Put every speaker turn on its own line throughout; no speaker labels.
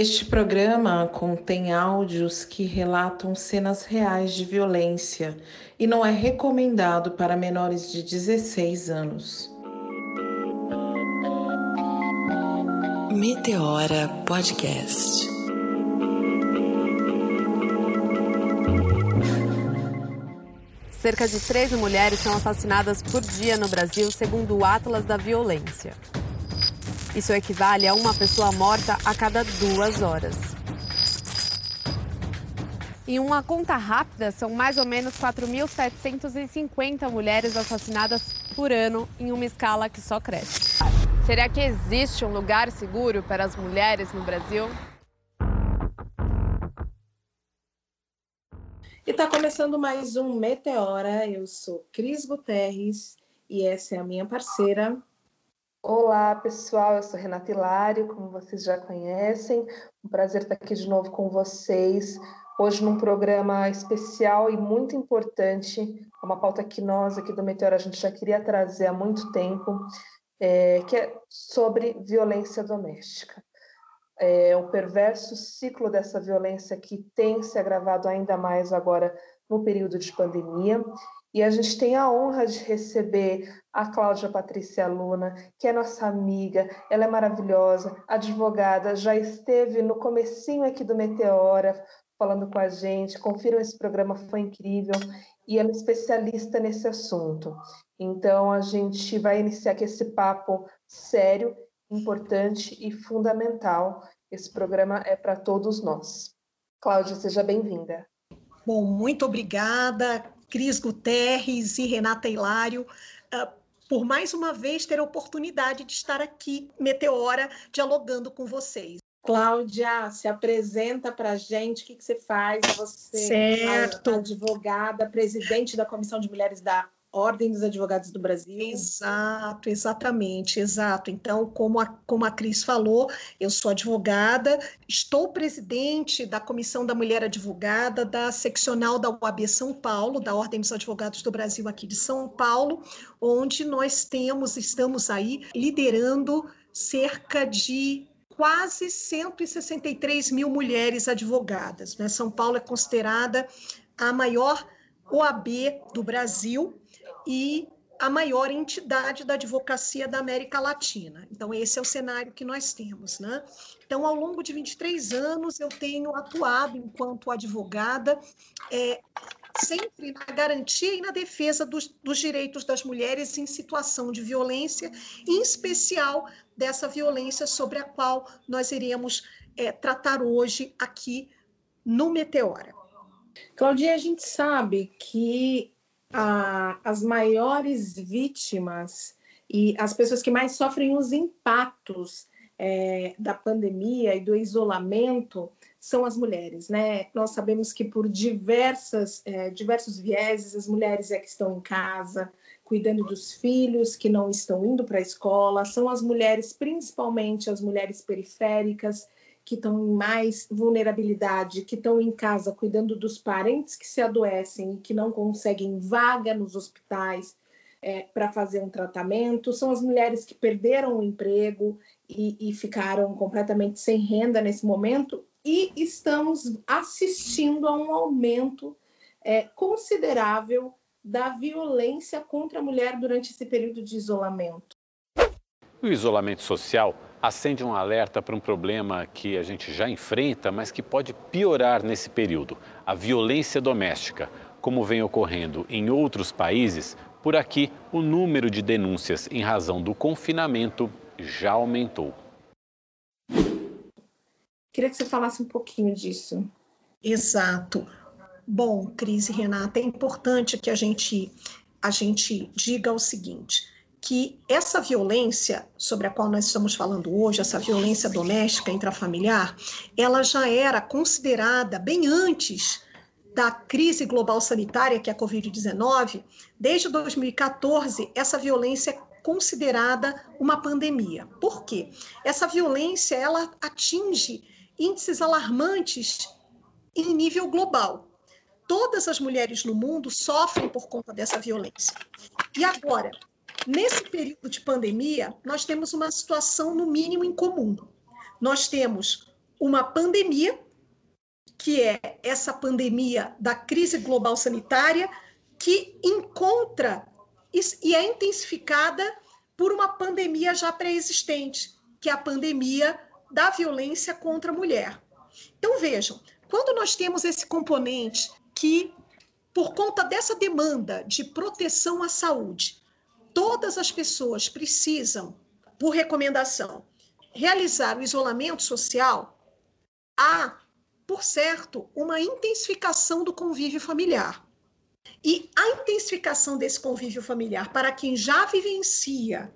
Este programa contém áudios que relatam cenas reais de violência e não é recomendado para menores de 16 anos.
Meteora Podcast.
Cerca de 13 mulheres são assassinadas por dia no Brasil, segundo o Atlas da Violência. Isso equivale a uma pessoa morta a cada duas horas. Em uma conta rápida, são mais ou menos 4.750 mulheres assassinadas por ano em uma escala que só cresce. Será que existe um lugar seguro para as mulheres no Brasil?
E está começando mais um Meteora. Eu sou Cris Guterres e essa é a minha parceira
Olá, pessoal. Eu sou Renata Hilário, como vocês já conhecem. Um prazer estar aqui de novo com vocês. Hoje num programa especial e muito importante, uma pauta que nós aqui do Meteor a gente já queria trazer há muito tempo, é, que é sobre violência doméstica. É, o perverso ciclo dessa violência que tem se agravado ainda mais agora no período de pandemia e a gente tem a honra de receber a Cláudia Patrícia Luna, que é nossa amiga, ela é maravilhosa, advogada, já esteve no comecinho aqui do Meteora falando com a gente. Confiram esse programa, foi incrível. E ela é especialista nesse assunto. Então, a gente vai iniciar aqui esse papo sério, importante e fundamental. Esse programa é para todos nós. Cláudia, seja bem-vinda.
Bom, muito obrigada. Cris Guterres e Renata Hilário, uh, por mais uma vez ter a oportunidade de estar aqui, Meteora, dialogando com vocês.
Cláudia, se apresenta para a gente, o que, que você faz? Você
certo.
é advogada, presidente da Comissão de Mulheres da Ordem dos Advogados do Brasil.
Exato, exatamente, exato. Então, como a, como a Cris falou, eu sou advogada, estou presidente da Comissão da Mulher Advogada, da seccional da UAB São Paulo, da Ordem dos Advogados do Brasil aqui de São Paulo, onde nós temos, estamos aí liderando cerca de quase 163 mil mulheres advogadas. Né? São Paulo é considerada a maior OAB do Brasil, e a maior entidade da advocacia da América Latina. Então, esse é o cenário que nós temos. Né? Então, ao longo de 23 anos, eu tenho atuado enquanto advogada, é, sempre na garantia e na defesa dos, dos, direitos das mulheres em situação de violência, em especial dessa violência sobre a qual nós iremos é, tratar hoje aqui no Meteora.
Claudia, a gente sabe que as maiores vítimas e as pessoas que mais sofrem os impactos é, da pandemia e do isolamento são as mulheres, né? Nós sabemos que por diversas, é, diversos vieses, as mulheres é que estão em casa, cuidando dos filhos que não estão indo para a escola, são as mulheres, principalmente as mulheres periféricas, que estão em mais vulnerabilidade, que estão em casa cuidando dos parentes que se adoecem e que não conseguem vaga nos hospitais é, para fazer um tratamento, são as mulheres que perderam o emprego e, e ficaram completamente sem renda nesse momento, e estamos assistindo a um aumento é, considerável da violência contra a mulher durante esse período de isolamento.
O isolamento social acende um alerta para um problema que a gente já enfrenta, mas que pode piorar nesse período: a violência doméstica. Como vem ocorrendo em outros países, por aqui o número de denúncias em razão do confinamento já aumentou.
Queria que você falasse um pouquinho disso.
Exato. Bom, Cris e Renata, é importante que a gente, a gente diga o seguinte: que essa violência sobre a qual nós estamos falando hoje, essa violência doméstica intrafamiliar, ela já era considerada bem antes da crise global sanitária, que é a Covid-19, desde 2014, essa violência é considerada uma pandemia. Por quê? Essa violência, ela atinge índices alarmantes em nível global. Todas as mulheres no mundo sofrem por conta dessa violência. E agora, Nesse período de pandemia, nós temos uma situação, no mínimo, incomum. Nós temos uma pandemia, que é essa pandemia da crise global sanitária, que encontra e é intensificada por uma pandemia já pré-existente, que é a pandemia da violência contra a mulher. Então, vejam, quando nós temos esse componente que, por conta dessa demanda de proteção à saúde, todas as pessoas precisam, por recomendação, realizar o isolamento social, há, por certo, uma intensificação do convívio familiar. E a intensificação desse convívio familiar para quem já vivencia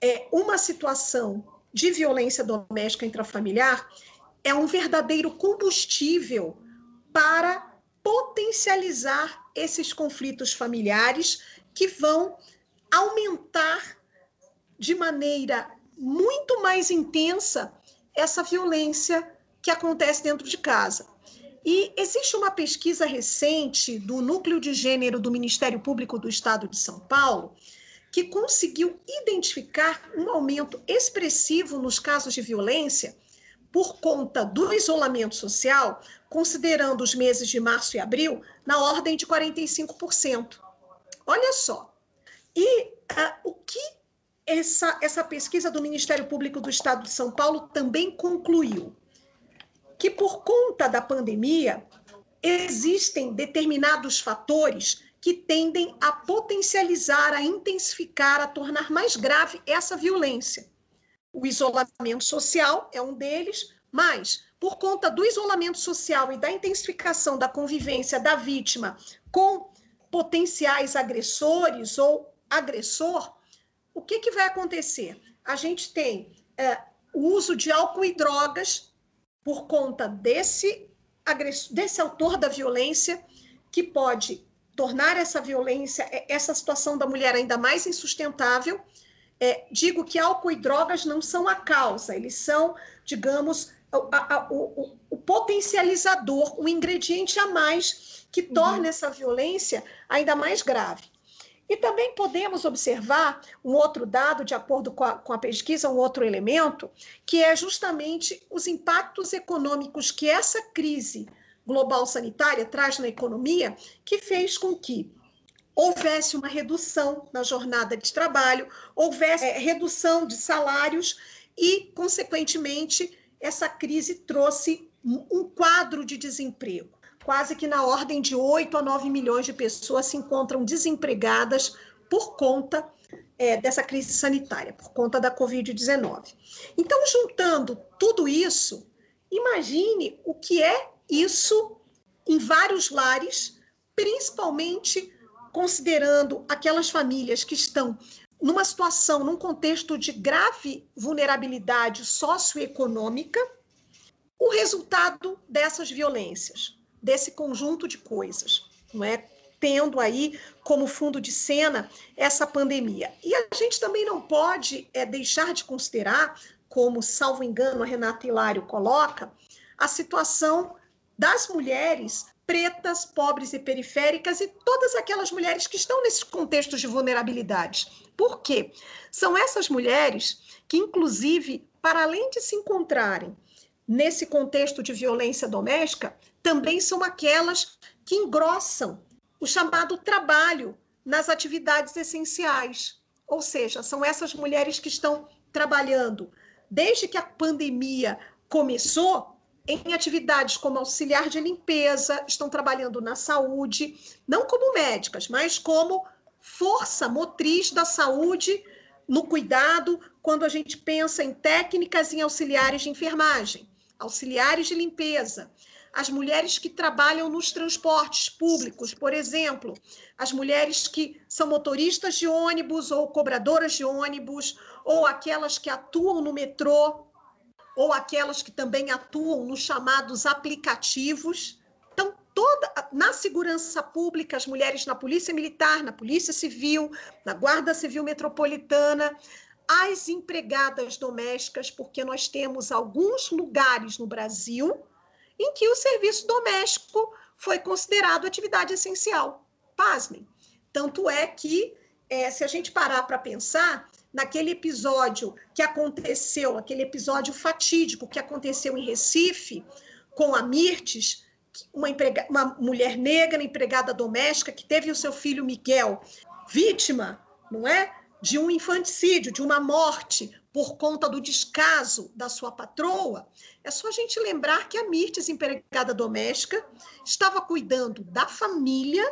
é, uma situação de violência doméstica intrafamiliar é um verdadeiro combustível para potencializar esses conflitos familiares que vão aumentar de maneira muito mais intensa essa violência que acontece dentro de casa. E existe uma pesquisa recente do Núcleo de Gênero do Ministério Público do Estado de São Paulo, que conseguiu identificar um aumento expressivo nos casos de violência por conta do isolamento social, considerando os meses de março e abril, na ordem de 45%. Olha só. E uh, o que essa, essa pesquisa do Ministério Público do Estado de São Paulo também concluiu? Que por conta da pandemia, existem determinados fatores que tendem a potencializar, a intensificar, a tornar mais grave essa violência. O isolamento social é um deles, mas por conta do isolamento social e da intensificação da convivência da vítima com potenciais agressores ou agressor, o que, que vai acontecer? A gente tem é, o uso de álcool e drogas por conta desse, desse autor da violência, que pode tornar essa violência, é, essa situação da mulher ainda mais insustentável. É, digo que álcool e drogas não são a causa, eles são, digamos, a, a, o, o, potencializador, o ingrediente a mais que torna uhum. essa violência ainda mais grave. E também podemos observar um outro dado, de acordo com a, com a, pesquisa, um outro elemento, que é justamente os impactos econômicos que essa crise global sanitária traz na economia, que fez com que houvesse uma redução na jornada de trabalho, houvesse é, redução de salários e, consequentemente, essa crise trouxe um quadro de desemprego. Quase que na ordem de 8 a 9 milhões de pessoas se encontram desempregadas por conta é, dessa crise sanitária, por conta da Covid-19. Então, juntando tudo isso, imagine o que é isso em vários lares, principalmente considerando aquelas famílias que estão numa situação, num contexto de grave vulnerabilidade socioeconômica, o resultado dessas violências, desse conjunto de coisas, não é? Tendo aí como fundo de cena essa pandemia. E a gente também não pode é, deixar de considerar, como, salvo engano, a Renata Hilário coloca, a situação das mulheres pretas, pobres e periféricas e todas aquelas mulheres que estão nesses contextos de vulnerabilidade. Por quê? São essas mulheres que, inclusive, para além de se encontrarem nesse contexto de violência doméstica, também são aquelas que engrossam o chamado trabalho nas atividades essenciais. Ou seja, são essas mulheres que estão trabalhando desde que a pandemia começou em atividades como auxiliar de limpeza, estão trabalhando na saúde, não como médicas, mas como força motriz da saúde no cuidado, quando a gente pensa em técnicas e auxiliares de enfermagem, auxiliares de limpeza, as mulheres que trabalham nos transportes públicos, por exemplo, as mulheres que são motoristas de ônibus ou cobradoras de ônibus, ou aquelas que atuam no metrô, ou aquelas que também atuam nos chamados aplicativos. Então, toda na segurança pública, as mulheres na Polícia Militar, na Polícia Civil, na Guarda Civil Metropolitana, as empregadas domésticas, porque nós temos alguns lugares no Brasil em que o serviço doméstico foi considerado atividade essencial. Pasmem. Tanto é que, é, se a gente parar para pensar, naquele episódio que aconteceu, aquele episódio fatídico que aconteceu em Recife, com a Mirtes, uma, emprega, uma mulher negra, empregada doméstica, que teve o seu filho Miguel vítima, não é? De um infanticídio, de uma morte por conta do descaso da sua patroa, é só a gente lembrar que a Mirtes, empregada doméstica, estava cuidando da família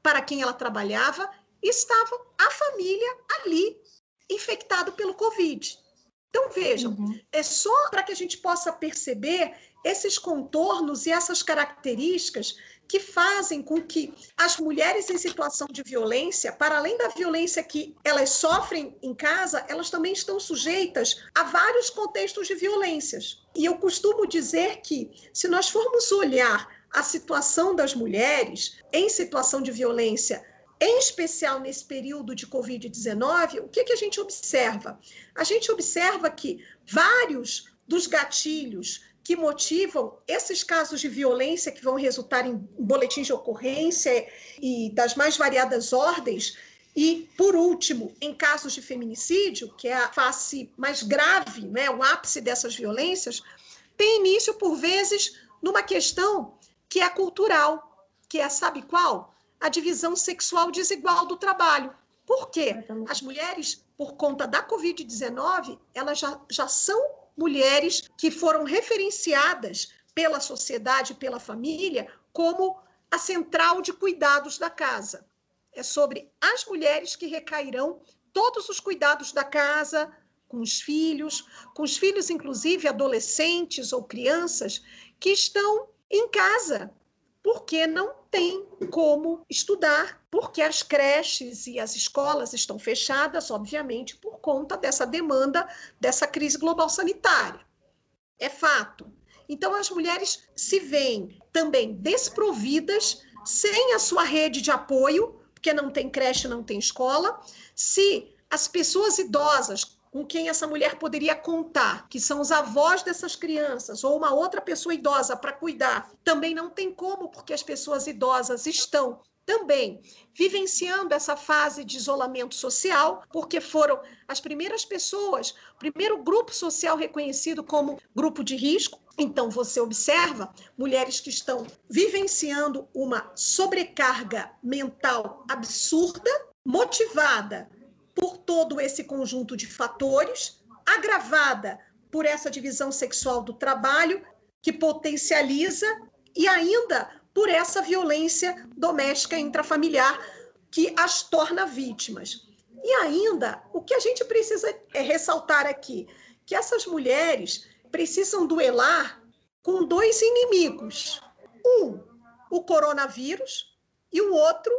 para quem ela trabalhava e estava a família ali infectado pelo Covid. Então, vejam, uhum. é só para que a gente possa perceber esses contornos e essas características que fazem com que as mulheres em situação de violência, para além da violência que elas sofrem em casa, elas também estão sujeitas a vários contextos de violências. E eu costumo dizer que, se nós formos olhar a situação das mulheres em situação de violência, em especial nesse período de Covid-19, o que, que a gente observa? A gente observa que vários dos gatilhos que motivam esses casos de violência que vão resultar em boletins de ocorrência e das mais variadas ordens. E, por último, em casos de feminicídio, que é a face mais grave, né, o ápice dessas violências, tem início, por vezes, numa questão que é cultural, que é, sabe qual? A divisão sexual desigual do trabalho. Por quê? As mulheres, por conta da Covid-19, elas já, já são mulheres que foram referenciadas pela sociedade, pela família, como a central de cuidados da casa. É sobre as mulheres que recairão todos os cuidados da casa, com os filhos, com os filhos, inclusive adolescentes ou crianças, que estão em casa, porque não tem como estudar, porque as creches e as escolas estão fechadas, obviamente, por conta dessa demanda dessa crise global sanitária. É fato. Então, as mulheres se veem também desprovidas, sem a sua rede de apoio, porque não tem creche, não tem escola. Se as pessoas idosas com quem essa mulher poderia contar, que são os avós dessas crianças, ou uma outra pessoa idosa para cuidar, também não tem como, porque as pessoas idosas estão também vivenciando essa fase de isolamento social, porque foram as primeiras pessoas, o primeiro grupo social reconhecido como grupo de risco. Então, você observa mulheres que estão vivenciando uma sobrecarga mental absurda, motivada por todo esse conjunto de fatores, agravada por essa divisão sexual do trabalho, que potencializa, e ainda por essa violência doméstica intrafamiliar que as torna vítimas. E ainda, o que a gente precisa é ressaltar aqui, que essas mulheres precisam duelar com dois inimigos. Um, o coronavírus, e o outro,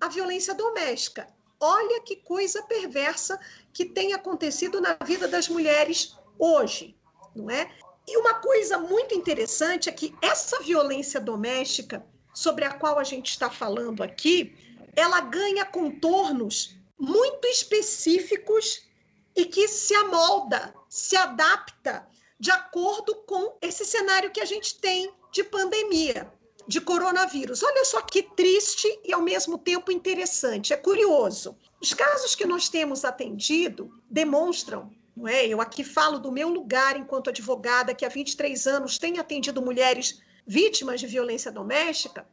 a violência doméstica. Olha que coisa perversa que tem acontecido na vida das mulheres hoje, não é? E uma coisa muito interessante é que essa violência doméstica, sobre a qual a gente está falando aqui, ela ganha contornos muito específicos e que se amolda, se adapta de acordo com esse cenário que a gente tem de pandemia de coronavírus. Olha só que triste e ao mesmo tempo interessante. É curioso. Os casos que nós temos atendido demonstram, não é? Eu aqui falo do meu lugar enquanto advogada que há 23 anos tem atendido mulheres vítimas de violência doméstica.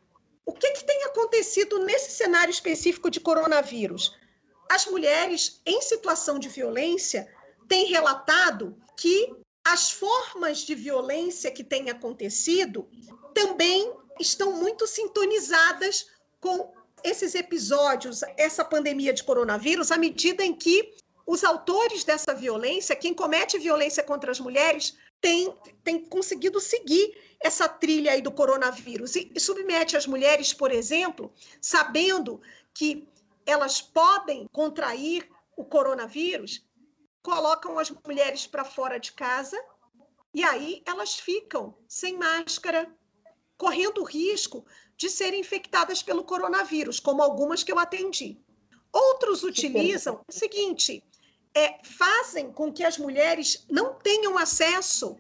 O que, que tem acontecido nesse cenário específico de coronavírus? As mulheres em situação de violência têm relatado que as formas de violência que têm acontecido também estão muito sintonizadas com esses episódios, essa pandemia de coronavírus, à medida em que os autores dessa violência, quem comete violência contra as mulheres, tem, tem conseguido seguir essa trilha aí do coronavírus. E, e submete as mulheres, por exemplo, sabendo que elas podem contrair o coronavírus, colocam as mulheres para fora de casa e aí elas ficam sem máscara, correndo o risco de serem infectadas pelo coronavírus, como algumas que eu atendi. Outros utilizam o seguinte: é, fazem com que as mulheres não tenham acesso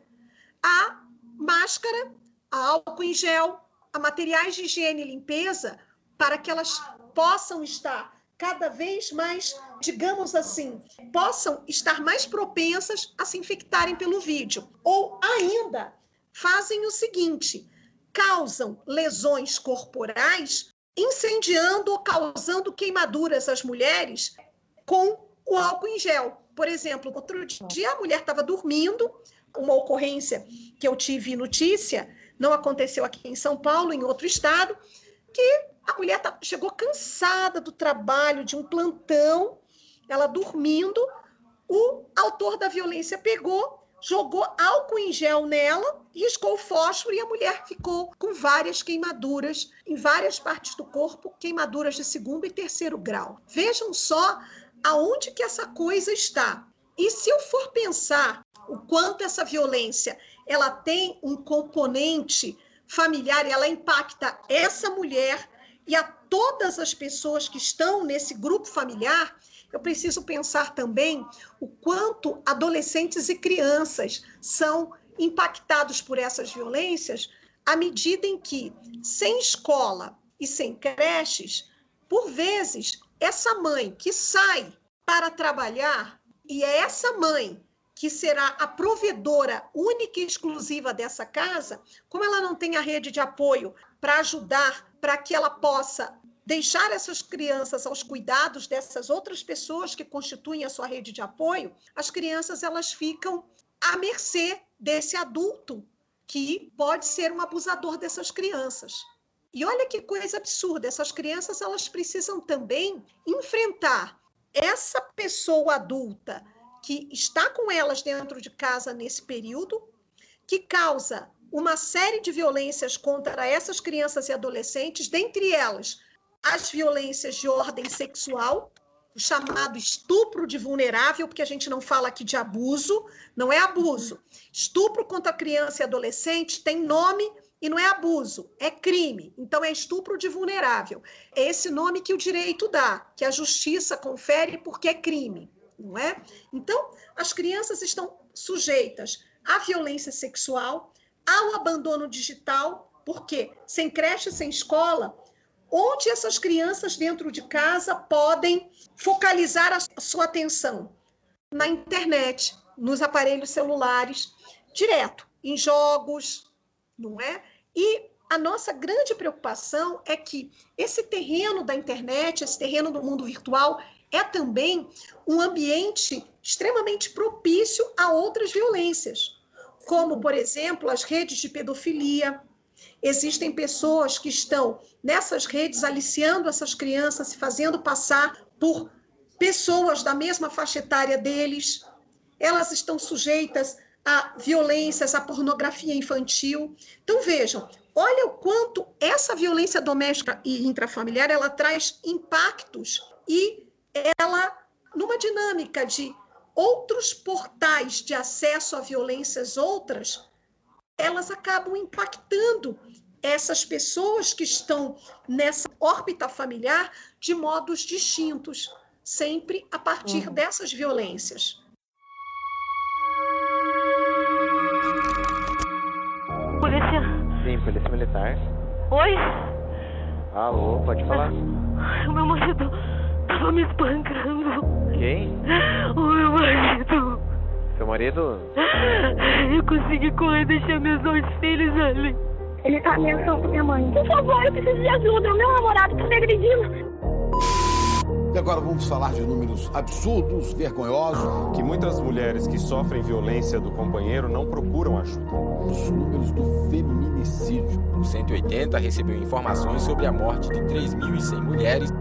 a máscara, a álcool em gel, a materiais de higiene e limpeza, para que elas possam estar cada vez mais, digamos assim, possam estar mais propensas a se infectarem pelo vídeo. Ou ainda fazem o seguinte: causam lesões corporais, incendiando ou causando queimaduras às mulheres com o álcool em gel. Por exemplo, outro dia a mulher estava dormindo, uma ocorrência que eu tive notícia, não aconteceu aqui em São Paulo, em outro estado, que a mulher tá, chegou cansada do trabalho, de um plantão, ela dormindo, o autor da violência pegou, jogou álcool em gel nela, riscou fósforo e a mulher ficou com várias queimaduras em várias partes do corpo, queimaduras de segundo e terceiro grau. Vejam só aonde que essa coisa está. E se eu for pensar o quanto essa violência ela tem um componente familiar, ela impacta essa mulher e a todas as pessoas que estão nesse grupo familiar, eu preciso pensar também o quanto adolescentes e crianças são impactados por essas violências à medida em que, sem escola e sem creches, por vezes, essa mãe que sai para trabalhar e é essa mãe que será a provedora única e exclusiva dessa casa, como ela não tem a rede de apoio para ajudar, para que ela possa deixar essas crianças aos cuidados dessas outras pessoas que constituem a sua rede de apoio, as crianças elas ficam à mercê desse adulto que pode ser um abusador dessas crianças. E olha que coisa absurda, essas crianças elas precisam também enfrentar essa pessoa adulta que está com elas dentro de casa nesse período, que causa uma série de violências contra essas crianças e adolescentes, dentre elas as violências de ordem sexual, o chamado estupro de vulnerável, porque a gente não fala aqui de abuso, não é abuso. Estupro contra criança e adolescente tem nome e não é abuso, é crime. Então é estupro de vulnerável. É esse nome que o direito dá, que a justiça confere porque é crime não é? Então, as crianças estão sujeitas à violência sexual, ao abandono digital, porque sem creche, sem escola, onde essas crianças dentro de casa podem focalizar a sua atenção? Na internet, nos aparelhos celulares, direto, em jogos, não é? E a nossa grande preocupação é que esse terreno da internet, esse terreno do mundo virtual, é também um ambiente extremamente propício a outras violências, como, por exemplo, as redes de pedofilia. Existem pessoas que estão nessas redes aliciando essas crianças, se fazendo passar por pessoas da mesma faixa etária deles. Elas estão sujeitas a violências, a pornografia infantil. Então vejam, olha o quanto essa violência doméstica e intrafamiliar ela traz impactos e ela, numa dinâmica de outros portais de acesso a violências outras, elas acabam impactando essas pessoas que estão nessa órbita familiar de modos distintos, sempre a partir uhum. dessas violências.
Polícia.
Sim, polícia militar.
Oi?
Alô, pode falar.
O meu marido Tava me espancando.
Quem?
O meu marido.
Seu marido?
Eu consegui correr e deixar meus dois filhos ali.
Ele tá ameaçando minha mãe. Por favor, eu preciso de ajuda. O meu namorado tá me agredindo.
E agora vamos falar de números absurdos, vergonhosos.
Que muitas mulheres que sofrem violência do companheiro não procuram ajuda.
Os números do feminicídio.
O 180 recebeu informações sobre a morte de 3.100 mulheres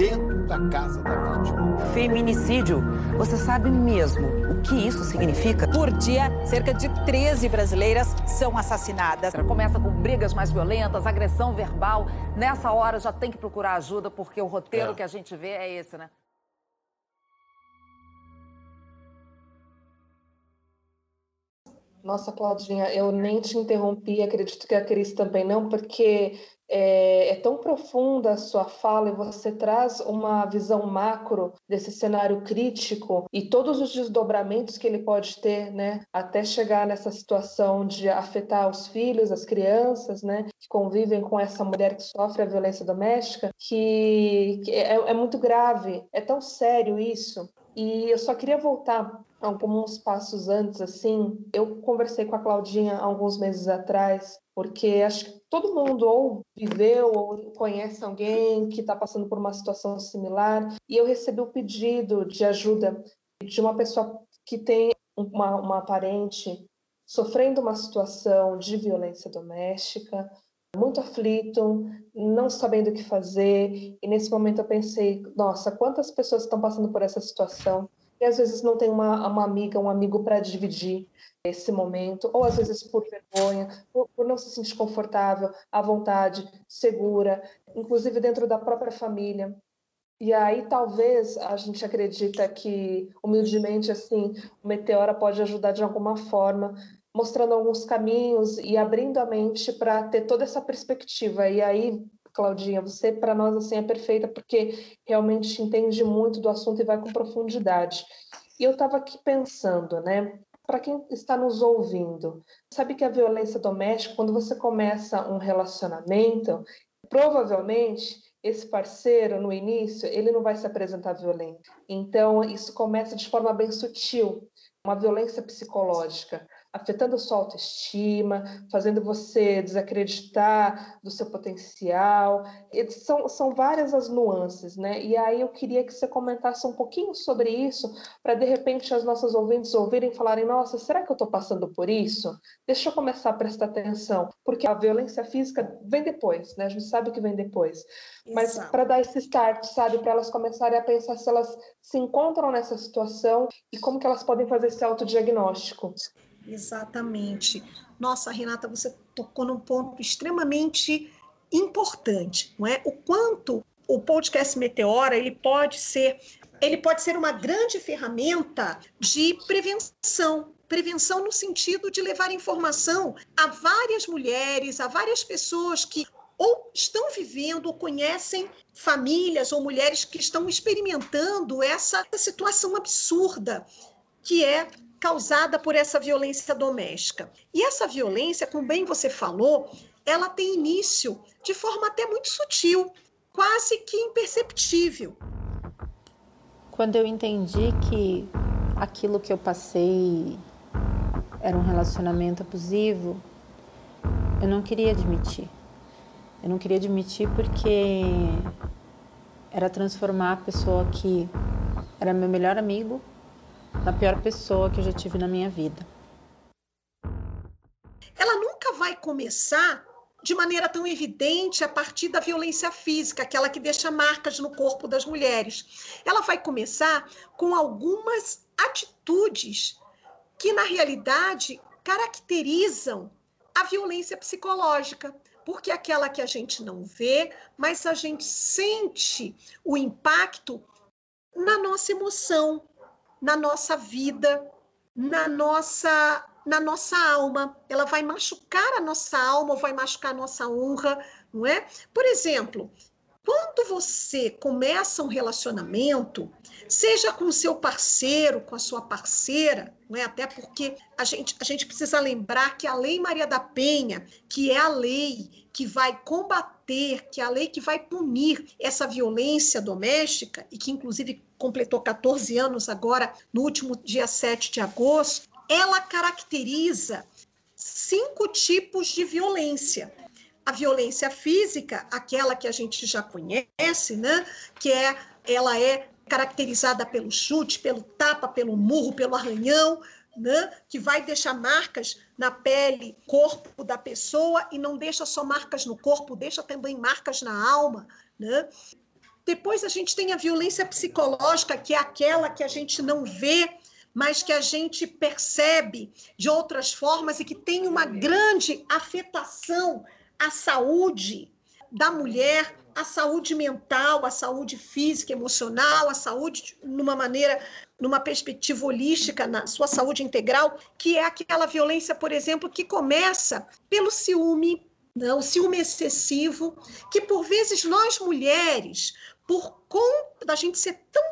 dentro da casa da vítima.
Feminicídio. Você sabe mesmo o que isso significa?
Por dia, cerca de 13 brasileiras são assassinadas.
Começa com brigas mais violentas, agressão verbal. Nessa hora já tem que procurar ajuda, porque o roteiro é. que a gente vê é esse, né?
Nossa, Claudinha, eu nem te interrompi, acredito que a Cris também não, porque é, é, tão profunda a sua fala e você traz uma visão macro desse cenário crítico e todos os desdobramentos que ele pode ter, né, até chegar nessa situação de afetar os filhos, as crianças, né, que convivem com essa mulher que sofre a violência doméstica, que, que é, é muito grave, é tão sério isso. E eu só queria voltar alguns passos antes, assim. Eu conversei com a Claudinha alguns meses atrás porque acho que todo mundo ou viveu ou conhece alguém que está passando por uma situação similar. E eu recebi o um pedido de ajuda de uma pessoa que tem uma, uma parente sofrendo uma situação de violência doméstica, muito aflito, não sabendo o que fazer. E nesse momento eu pensei: nossa, quantas pessoas estão passando por essa situação? E às vezes não tem uma, uma amiga, um amigo para dividir esse momento, ou às vezes por vergonha, por, por, não se sentir confortável, à vontade, segura, inclusive dentro da própria família. E aí talvez a gente acredita que humildemente assim, o Meteora pode ajudar de alguma forma, mostrando alguns caminhos e abrindo a mente para ter toda essa perspectiva. E aí, Claudinha, você para nós assim é perfeita porque realmente entende muito do assunto e vai com profundidade. E eu estava aqui pensando, né? para quem está nos ouvindo, sabe que a violência doméstica, quando você começa um relacionamento, provavelmente esse parceiro no início, ele não vai se apresentar violento. Então, isso começa de forma bem sutil, uma violência psicológica afetando a sua autoestima, fazendo você desacreditar do seu potencial. São, são várias as nuances, né? E aí eu queria que você comentasse um pouquinho sobre isso, para de repente as nossas ouvintes ouvirem e falarem: nossa, será que eu estou passando por isso? Deixa eu começar a prestar atenção, porque a violência física vem depois, né? A gente sabe que vem depois. Mas para dar esse start, sabe, para elas começarem a pensar se elas se encontram nessa situação e como que elas podem fazer esse autodiagnóstico.
Exatamente. Nossa, Renata, você tocou num ponto extremamente importante, não é? O quanto o podcast Meteora ele pode ser ele pode ser uma grande ferramenta de prevenção, prevenção no sentido de levar informação a várias mulheres, a várias pessoas que ou estão vivendo ou conhecem famílias ou mulheres que estão experimentando essa situação absurda que é causada por essa violência doméstica. E essa violência, como bem você falou, ela tem início de forma até muito sutil, quase que imperceptível.
Quando eu entendi que aquilo que eu passei era um relacionamento abusivo, eu não queria admitir. Eu não queria admitir porque era transformar a pessoa que era meu melhor amigo da pior pessoa que eu já tive na minha vida.
Ela nunca vai começar de maneira tão evidente a partir da violência física, aquela que deixa marcas no corpo das mulheres. Ela vai começar com algumas atitudes que, na realidade, caracterizam a violência psicológica, porque é aquela que a gente não vê, mas a gente sente o impacto na nossa emoção, na nossa vida, na nossa na nossa alma. Ela vai machucar a nossa alma, vai machucar a nossa honra, não é? Por exemplo, quando você começa um relacionamento, seja com o seu parceiro, com a sua parceira, não é? Até porque a gente, a gente precisa lembrar que a Lei Maria da Penha, que é a lei que vai combater, que é a lei que vai punir essa violência doméstica, e que inclusive completou 14 anos agora, no último dia 7 de agosto, ela caracteriza cinco tipos de violência. A violência física, aquela que a gente já conhece, né? Que é ela é caracterizada pelo chute, pelo tapa, pelo murro, pelo arranhão, né? que vai deixar marcas na pele, corpo da pessoa e não deixa só marcas no corpo, deixa também marcas na alma. Né? Depois a gente tem a violência psicológica, que é aquela que a gente não vê, mas que a gente percebe de outras formas e que tem uma grande afetação à saúde da mulher, à saúde mental, à saúde física, emocional, à saúde numa maneira, numa perspectiva holística, na sua saúde integral, que é aquela violência, por exemplo, que começa pelo ciúme, Não, o ciúme excessivo, que por vezes nós mulheres, por conta da gente ser tão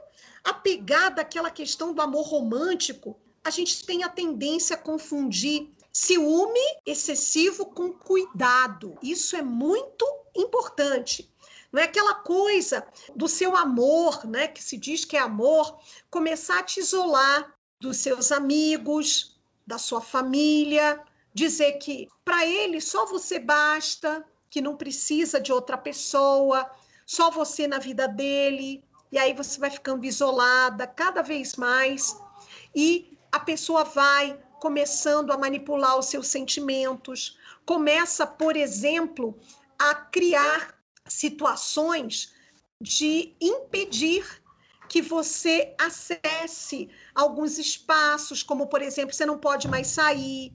apegada àquela questão do amor romântico, a gente tem a tendência a confundir ciúme excessivo com cuidado. Isso é muito importante. Não é aquela coisa do seu amor, né, que se diz que é amor, começar a te isolar dos seus amigos, da sua família, dizer que para ele só você basta, que não precisa de outra pessoa, só você na vida dele, e aí você vai ficando isolada cada vez mais e a pessoa vai começando a manipular os seus sentimentos, começa, por exemplo, a criar situações de impedir que você acesse alguns espaços, como por exemplo, você não pode mais sair,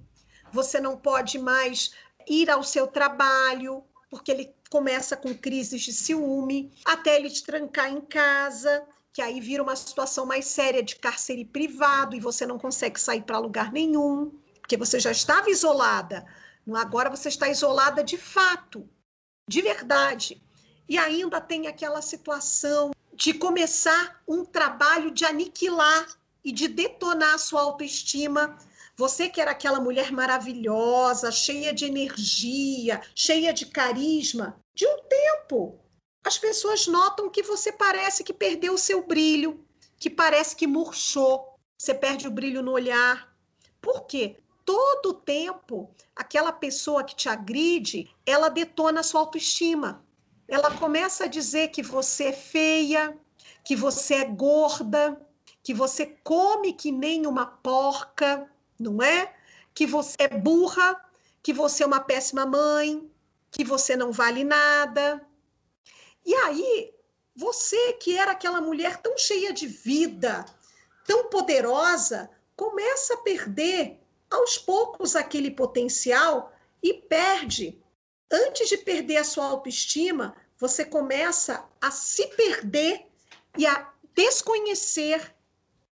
você não pode mais ir ao seu trabalho, porque ele começa com crises de ciúme, até ele te trancar em casa, que aí vira uma situação mais séria de cárcere privado e você não consegue sair para lugar nenhum, porque você já estava isolada. Agora você está isolada de fato, de verdade. E ainda tem aquela situação de começar um trabalho de aniquilar e de detonar a sua autoestima. Você que era aquela mulher maravilhosa, cheia de energia, cheia de carisma, de um tempo, as pessoas notam que você parece que perdeu o seu brilho, que parece que murchou. Você perde o brilho no olhar. Por quê? Todo tempo, aquela pessoa que te agride, ela detona a sua autoestima ela começa a dizer que você é feia, que você é gorda, que você come que nem uma porca, não é? Que você é burra, que você é uma péssima mãe, que você não vale nada. E aí, você que era aquela mulher tão cheia de vida, tão poderosa, começa a perder aos poucos aquele potencial e perde antes de perder a sua autoestima, você começa a se perder e a desconhecer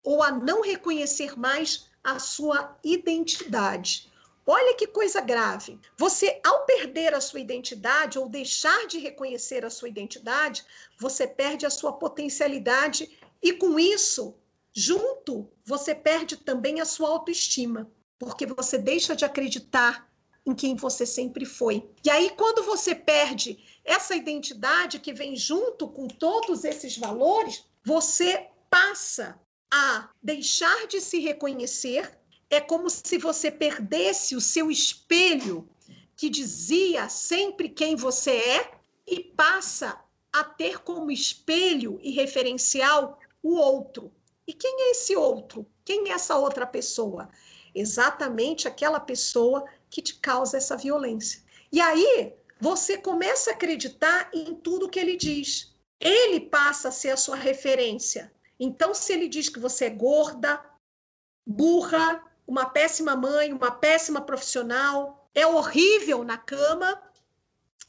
ou a não reconhecer mais a sua identidade. Olha que coisa grave. Você, ao perder a sua identidade ou deixar de reconhecer a sua identidade, você perde a sua potencialidade e, com isso, junto, você perde também a sua autoestima, porque você deixa de acreditar em quem você sempre foi. E aí, quando você perde essa identidade que vem junto com todos esses valores, você passa a deixar de se reconhecer. É como se você perdesse o seu espelho que dizia sempre quem você é e passa a ter como espelho e referencial o outro. E quem é esse outro? Quem é essa outra pessoa? Exatamente aquela pessoa que te causa essa violência. E aí você começa a acreditar em tudo que ele diz. Ele passa a ser a sua referência. Então, se ele diz que você é gorda, burra, uma péssima mãe, uma péssima profissional, é horrível na cama,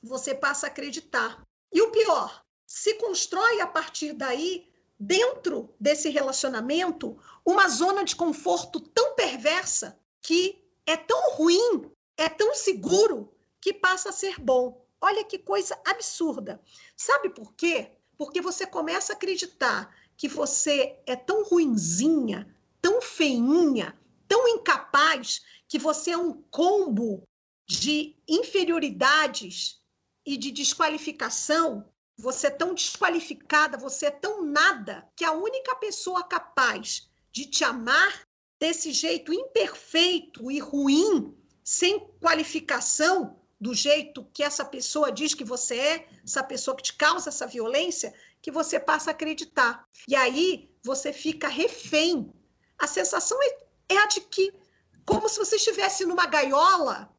você passa a acreditar. E o pior, se constrói a partir daí, dentro desse relacionamento, uma zona de conforto tão perversa que é tão ruim é tão seguro que passa a ser bom. Olha que coisa absurda. Sabe por quê? Porque você começa a acreditar que você é tão ruinzinha, tão feinha, tão incapaz, que você é um combo de inferioridades e de desqualificação. Você é tão desqualificada, você é tão nada, que a única pessoa capaz de te amar desse jeito imperfeito e ruim sem qualificação do jeito que essa pessoa diz que você é, essa pessoa que te causa essa violência, que você passa a acreditar. E aí você fica refém. A sensação é, é a de que, como se você estivesse numa gaiola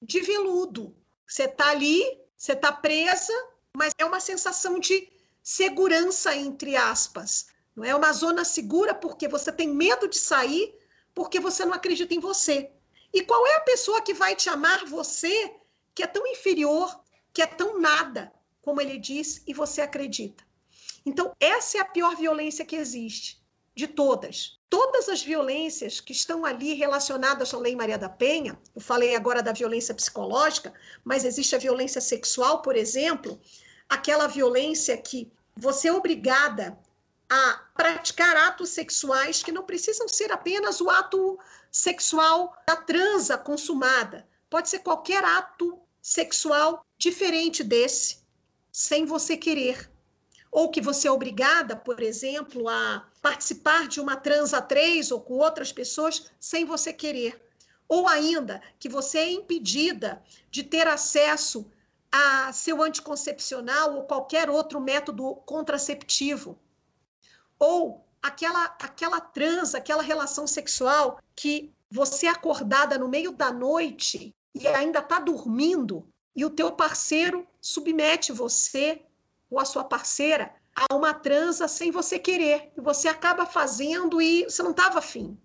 de veludo. Você está ali, você está presa, mas é uma sensação de segurança, entre aspas. Não é uma zona segura porque você tem medo de sair, porque você não acredita em você. E qual é a pessoa que vai te amar você, que é tão inferior, que é tão nada, como ele diz, e você acredita? Então, essa é a pior violência que existe. de todas. Todas as violências que estão ali relacionadas à Lei Maria da Penha, eu falei agora da violência psicológica, mas existe a violência sexual, por exemplo, aquela violência que você é obrigada a praticar atos sexuais que não precisam ser apenas o ato sexual da transa consumada. Pode ser qualquer ato sexual diferente desse, sem você querer. Ou que você é obrigada, por exemplo, a participar de uma transa três ou com outras pessoas sem você querer. Ou ainda que você é impedida de ter acesso a seu anticoncepcional ou qualquer outro método contraceptivo. Ou aquela aquela transa, aquela relação sexual que você é acordada no meio da noite e ainda está dormindo e o teu parceiro submete você ou a sua parceira a uma transa sem você querer e você acaba fazendo e você não estava afim.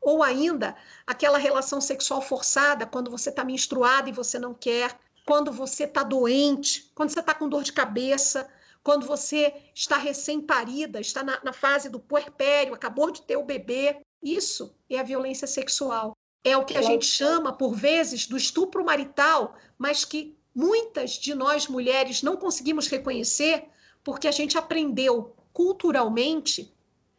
Ou ainda aquela relação sexual forçada quando você está menstruada e você não quer, quando você está doente, quando você está com dor de cabeça, quando você está recém-parida, está na, na fase do puerpério, acabou de ter o bebê. Isso é a violência sexual. É o que a gente chama, por vezes, do estupro marital, mas que muitas de nós mulheres não conseguimos reconhecer porque a gente aprendeu culturalmente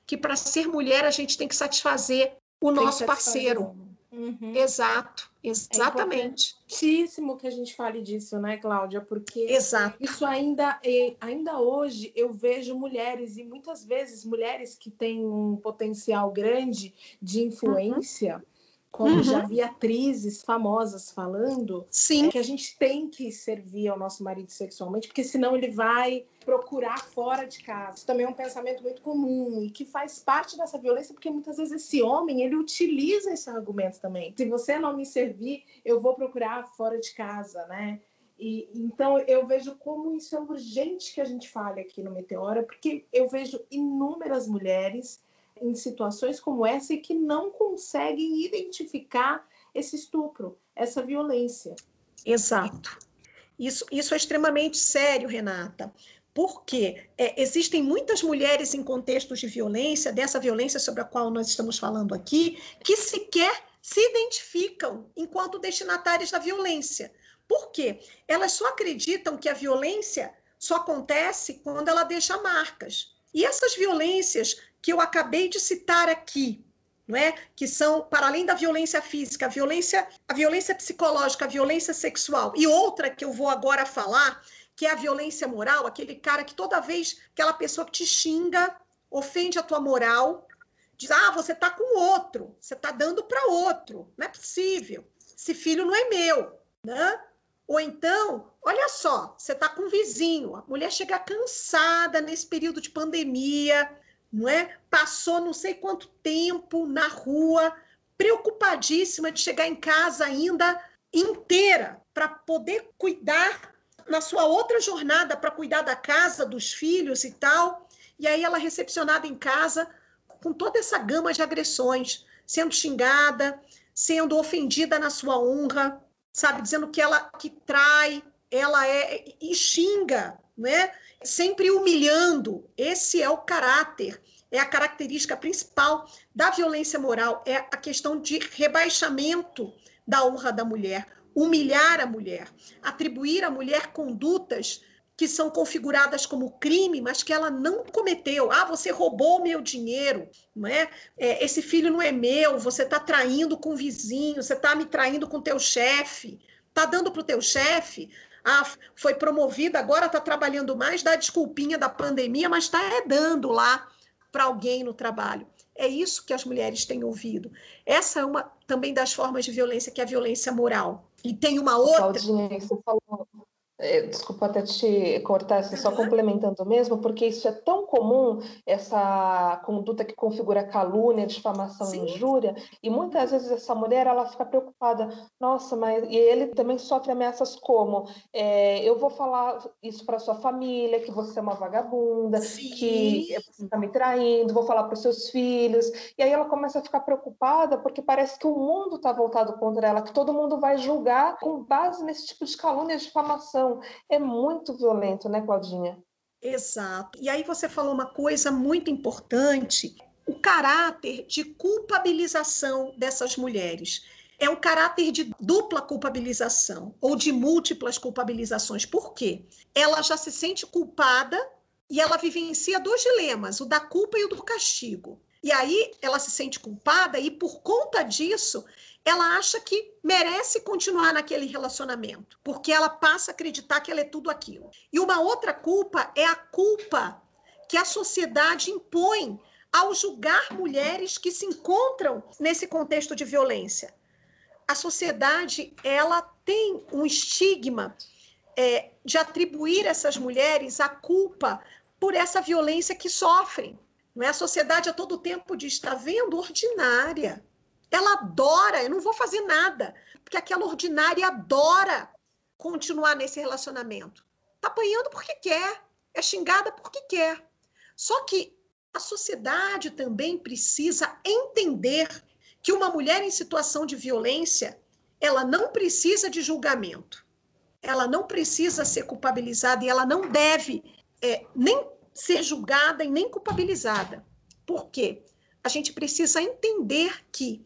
que para ser mulher a gente tem que satisfazer o tem nosso parceiro. Uhum. Exato, exatamente.
É importantíssimo que a gente fale disso, né, Cláudia? Porque Exato. isso ainda, é, ainda hoje eu vejo mulheres, e muitas vezes mulheres que têm um potencial grande de influência. Uhum como uhum. já vi atrizes famosas falando, Sim. É que a gente tem que servir ao nosso marido sexualmente, porque senão ele vai procurar fora de casa. Isso também é um pensamento muito comum e que faz parte dessa violência, porque muitas vezes esse homem, ele utiliza esse argumento também. Se você não me servir, eu vou procurar fora de casa, né? E, então eu vejo como isso é urgente que a gente fale aqui no Meteora, porque eu vejo inúmeras mulheres em situações como essa e que não conseguem identificar esse estupro, essa violência.
Exato. Isso, isso é extremamente sério, Renata, porque é, existem muitas mulheres em contextos de violência, dessa violência sobre a qual nós estamos falando aqui, que sequer se identificam enquanto destinatárias da violência. Por quê? Elas só acreditam que a violência só acontece quando ela deixa marcas. E essas violências que eu acabei de citar aqui, não é? Que são para além da violência física, a violência, a violência psicológica, a violência sexual e outra que eu vou agora falar, que é a violência moral, aquele cara que toda vez aquela pessoa que te xinga, ofende a tua moral, diz: "Ah, você tá com outro, você tá dando para outro". Não é possível. Esse filho não é meu, né? Ou então, olha só, você está com um vizinho, a mulher chega cansada nesse período de pandemia, não é? Passou não sei quanto tempo na rua, preocupadíssima de chegar em casa ainda inteira para poder cuidar na sua outra jornada para cuidar da casa, dos filhos e tal. E aí ela recepcionada em casa com toda essa gama de agressões, sendo xingada, sendo ofendida na sua honra, sabe, dizendo que ela que trai, ela é e xinga, né? Sempre humilhando. Esse é o caráter, é a característica principal da violência moral, é a questão de rebaixamento da honra da mulher, humilhar a mulher, atribuir à mulher condutas que são configuradas como crime, mas que ela não cometeu. Ah, você roubou meu dinheiro, não é? é esse filho não é meu, você está traindo com o vizinho, você está me traindo com teu chefe, está dando para o teu chefe ah, foi promovida, agora está trabalhando mais, dá desculpinha da pandemia, mas está é dando lá para alguém no trabalho. É isso que as mulheres têm ouvido. Essa é uma também das formas de violência, que é a violência moral. E tem uma outra.
Claudinha, você falou desculpa até te cortar, assim, só complementando mesmo, porque isso é tão comum, essa conduta que configura calúnia, difamação e injúria, e muitas vezes essa mulher ela fica preocupada, nossa, mas e ele também sofre ameaças como é, eu vou falar isso para sua família, que você é uma vagabunda, Sim. que você está me traindo, vou falar para os seus filhos, e aí ela começa a ficar preocupada porque parece que o mundo está voltado contra ela, que todo mundo vai julgar com base nesse tipo de calúnia, difamação é muito violento, né, Claudinha?
Exato. E aí você falou uma coisa muito importante. o caráter de culpabilização dessas mulheres. É um caráter de dupla culpabilização ou de múltiplas culpabilizações. Por quê? Ela já se sente culpada e ela vivencia dois dilemas, o da culpa e o do castigo. E aí ela se sente culpada e por conta disso, ela acha que merece continuar naquele relacionamento, porque ela passa a acreditar que ela é tudo aquilo. E uma outra culpa é a culpa que a sociedade impõe ao julgar mulheres que se encontram nesse contexto de violência. A sociedade ela tem um estigma é, de atribuir essas mulheres a culpa por essa violência que sofrem. Não é? A sociedade a todo tempo diz: está vendo? Ordinária. Ela adora, eu não vou fazer nada, porque aquela ordinária adora continuar nesse relacionamento. Está apanhando porque quer, é xingada porque quer. Só que a sociedade também precisa entender que uma mulher em situação de violência, ela não precisa de julgamento. Ela não precisa ser culpabilizada e ela não deve é, nem ser julgada e nem culpabilizada. Por quê? A gente precisa entender que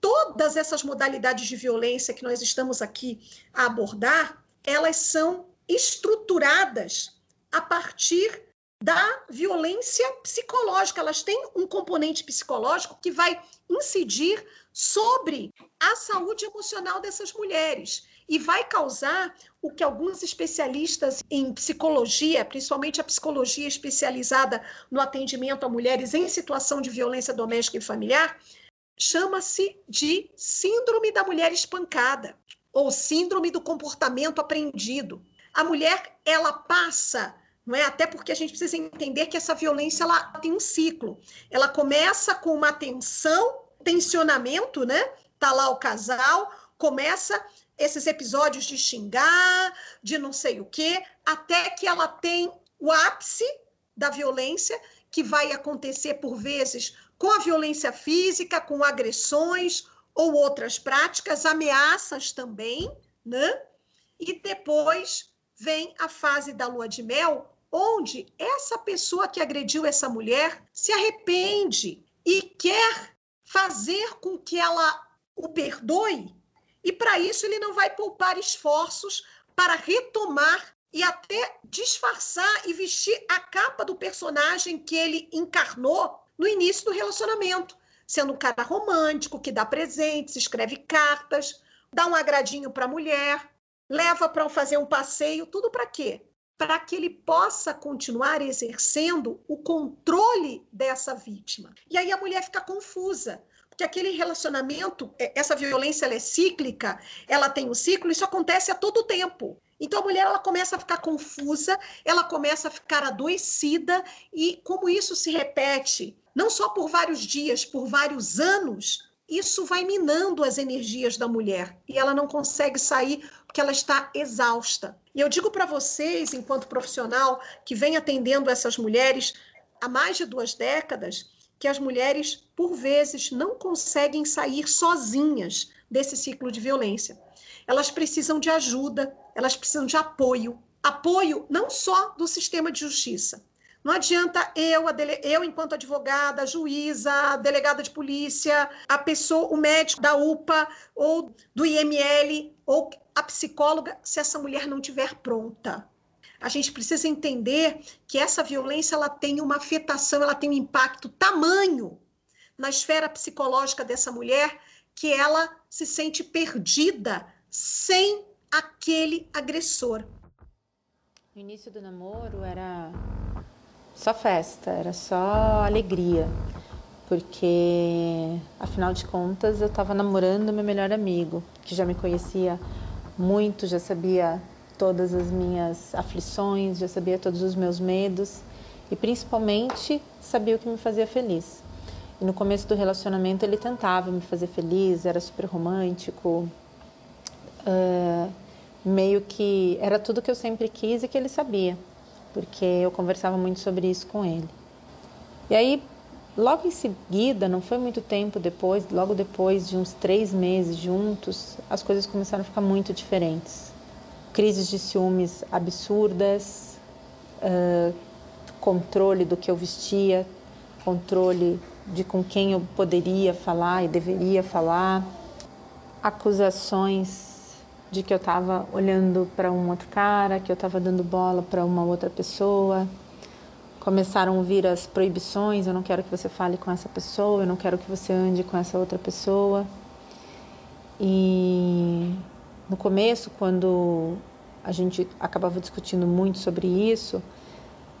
todas essas modalidades de violência que nós estamos aqui a abordar, elas são estruturadas a partir da violência psicológica. Elas têm um componente psicológico que vai incidir sobre a saúde emocional dessas mulheres e vai causar o que alguns especialistas em psicologia, principalmente a psicologia especializada no atendimento a mulheres em situação de violência doméstica e familiar, chama-se de síndrome da mulher espancada ou síndrome do comportamento aprendido. A mulher, ela passa não é? Até porque a gente precisa entender que essa violência ela tem um ciclo. Ela começa com uma tensão, tensionamento, né? Tá lá o casal, começa esses episódios de xingar, de não sei o quê, até que ela tem o ápice da violência, que vai acontecer por vezes com a violência física, com agressões ou outras práticas, ameaças também, né? E depois vem a fase da lua de mel, onde essa pessoa que agrediu essa mulher se arrepende e quer fazer com que ela o perdoe e para isso ele não vai poupar esforços para retomar e até disfarçar e vestir a capa do personagem que ele encarnou no início do relacionamento, sendo um cara romântico que dá presentes, escreve cartas, dá um agradinho para a mulher, leva para fazer um passeio, tudo para quê? Para que ele possa continuar exercendo o controle dessa vítima. E aí a mulher fica confusa, que aquele relacionamento, é, essa violência é cíclica, ela tem um ciclo, isso acontece a todo tempo. Então a mulher ela começa a ficar confusa, ela começa a ficar adoecida e como isso se repete, não só por vários dias, por vários anos, isso vai minando as energias da mulher e ela não consegue sair porque ela está exausta. E eu digo para vocês, enquanto profissional que vem atendendo essas mulheres há mais de duas décadas, que as mulheres, por vezes, não conseguem sair sozinhas desse ciclo de violência. Elas precisam de ajuda, elas precisam de apoio. Apoio não só do sistema de justiça. Não adianta eu, eu enquanto advogada, juíza, delegada de polícia, a pessoa, o médico da UPA ou do IML ou a psicóloga, se essa mulher não estiver pronta a gente precisa entender que essa violência ela tem uma afetação, ela tem um impacto tamanho na esfera psicológica dessa mulher que ela se sente perdida sem aquele agressor.
No início do namoro era só festa, era só alegria, porque afinal de contas eu estava namorando meu melhor amigo, que já me conhecia muito, já sabia todas as minhas aflições, já sabia todos os meus medos e principalmente sabia o que me fazia feliz. E no começo do relacionamento ele tentava me fazer feliz, era super romântico, uh, meio que era tudo que eu sempre quis e que ele sabia, porque eu conversava muito sobre isso com ele. E aí, logo em seguida, não foi muito tempo depois, logo depois de uns três meses juntos, as coisas começaram a ficar muito diferentes crises de ciúmes absurdas, uh, controle do que eu vestia, controle de com quem eu poderia falar e deveria falar, acusações de que eu estava olhando para um outro cara, que eu estava dando bola para uma outra pessoa. Começaram a vir as proibições: eu não quero que você fale com essa pessoa, eu não quero que você ande com essa outra pessoa. E no começo, quando a gente acabava discutindo muito sobre isso,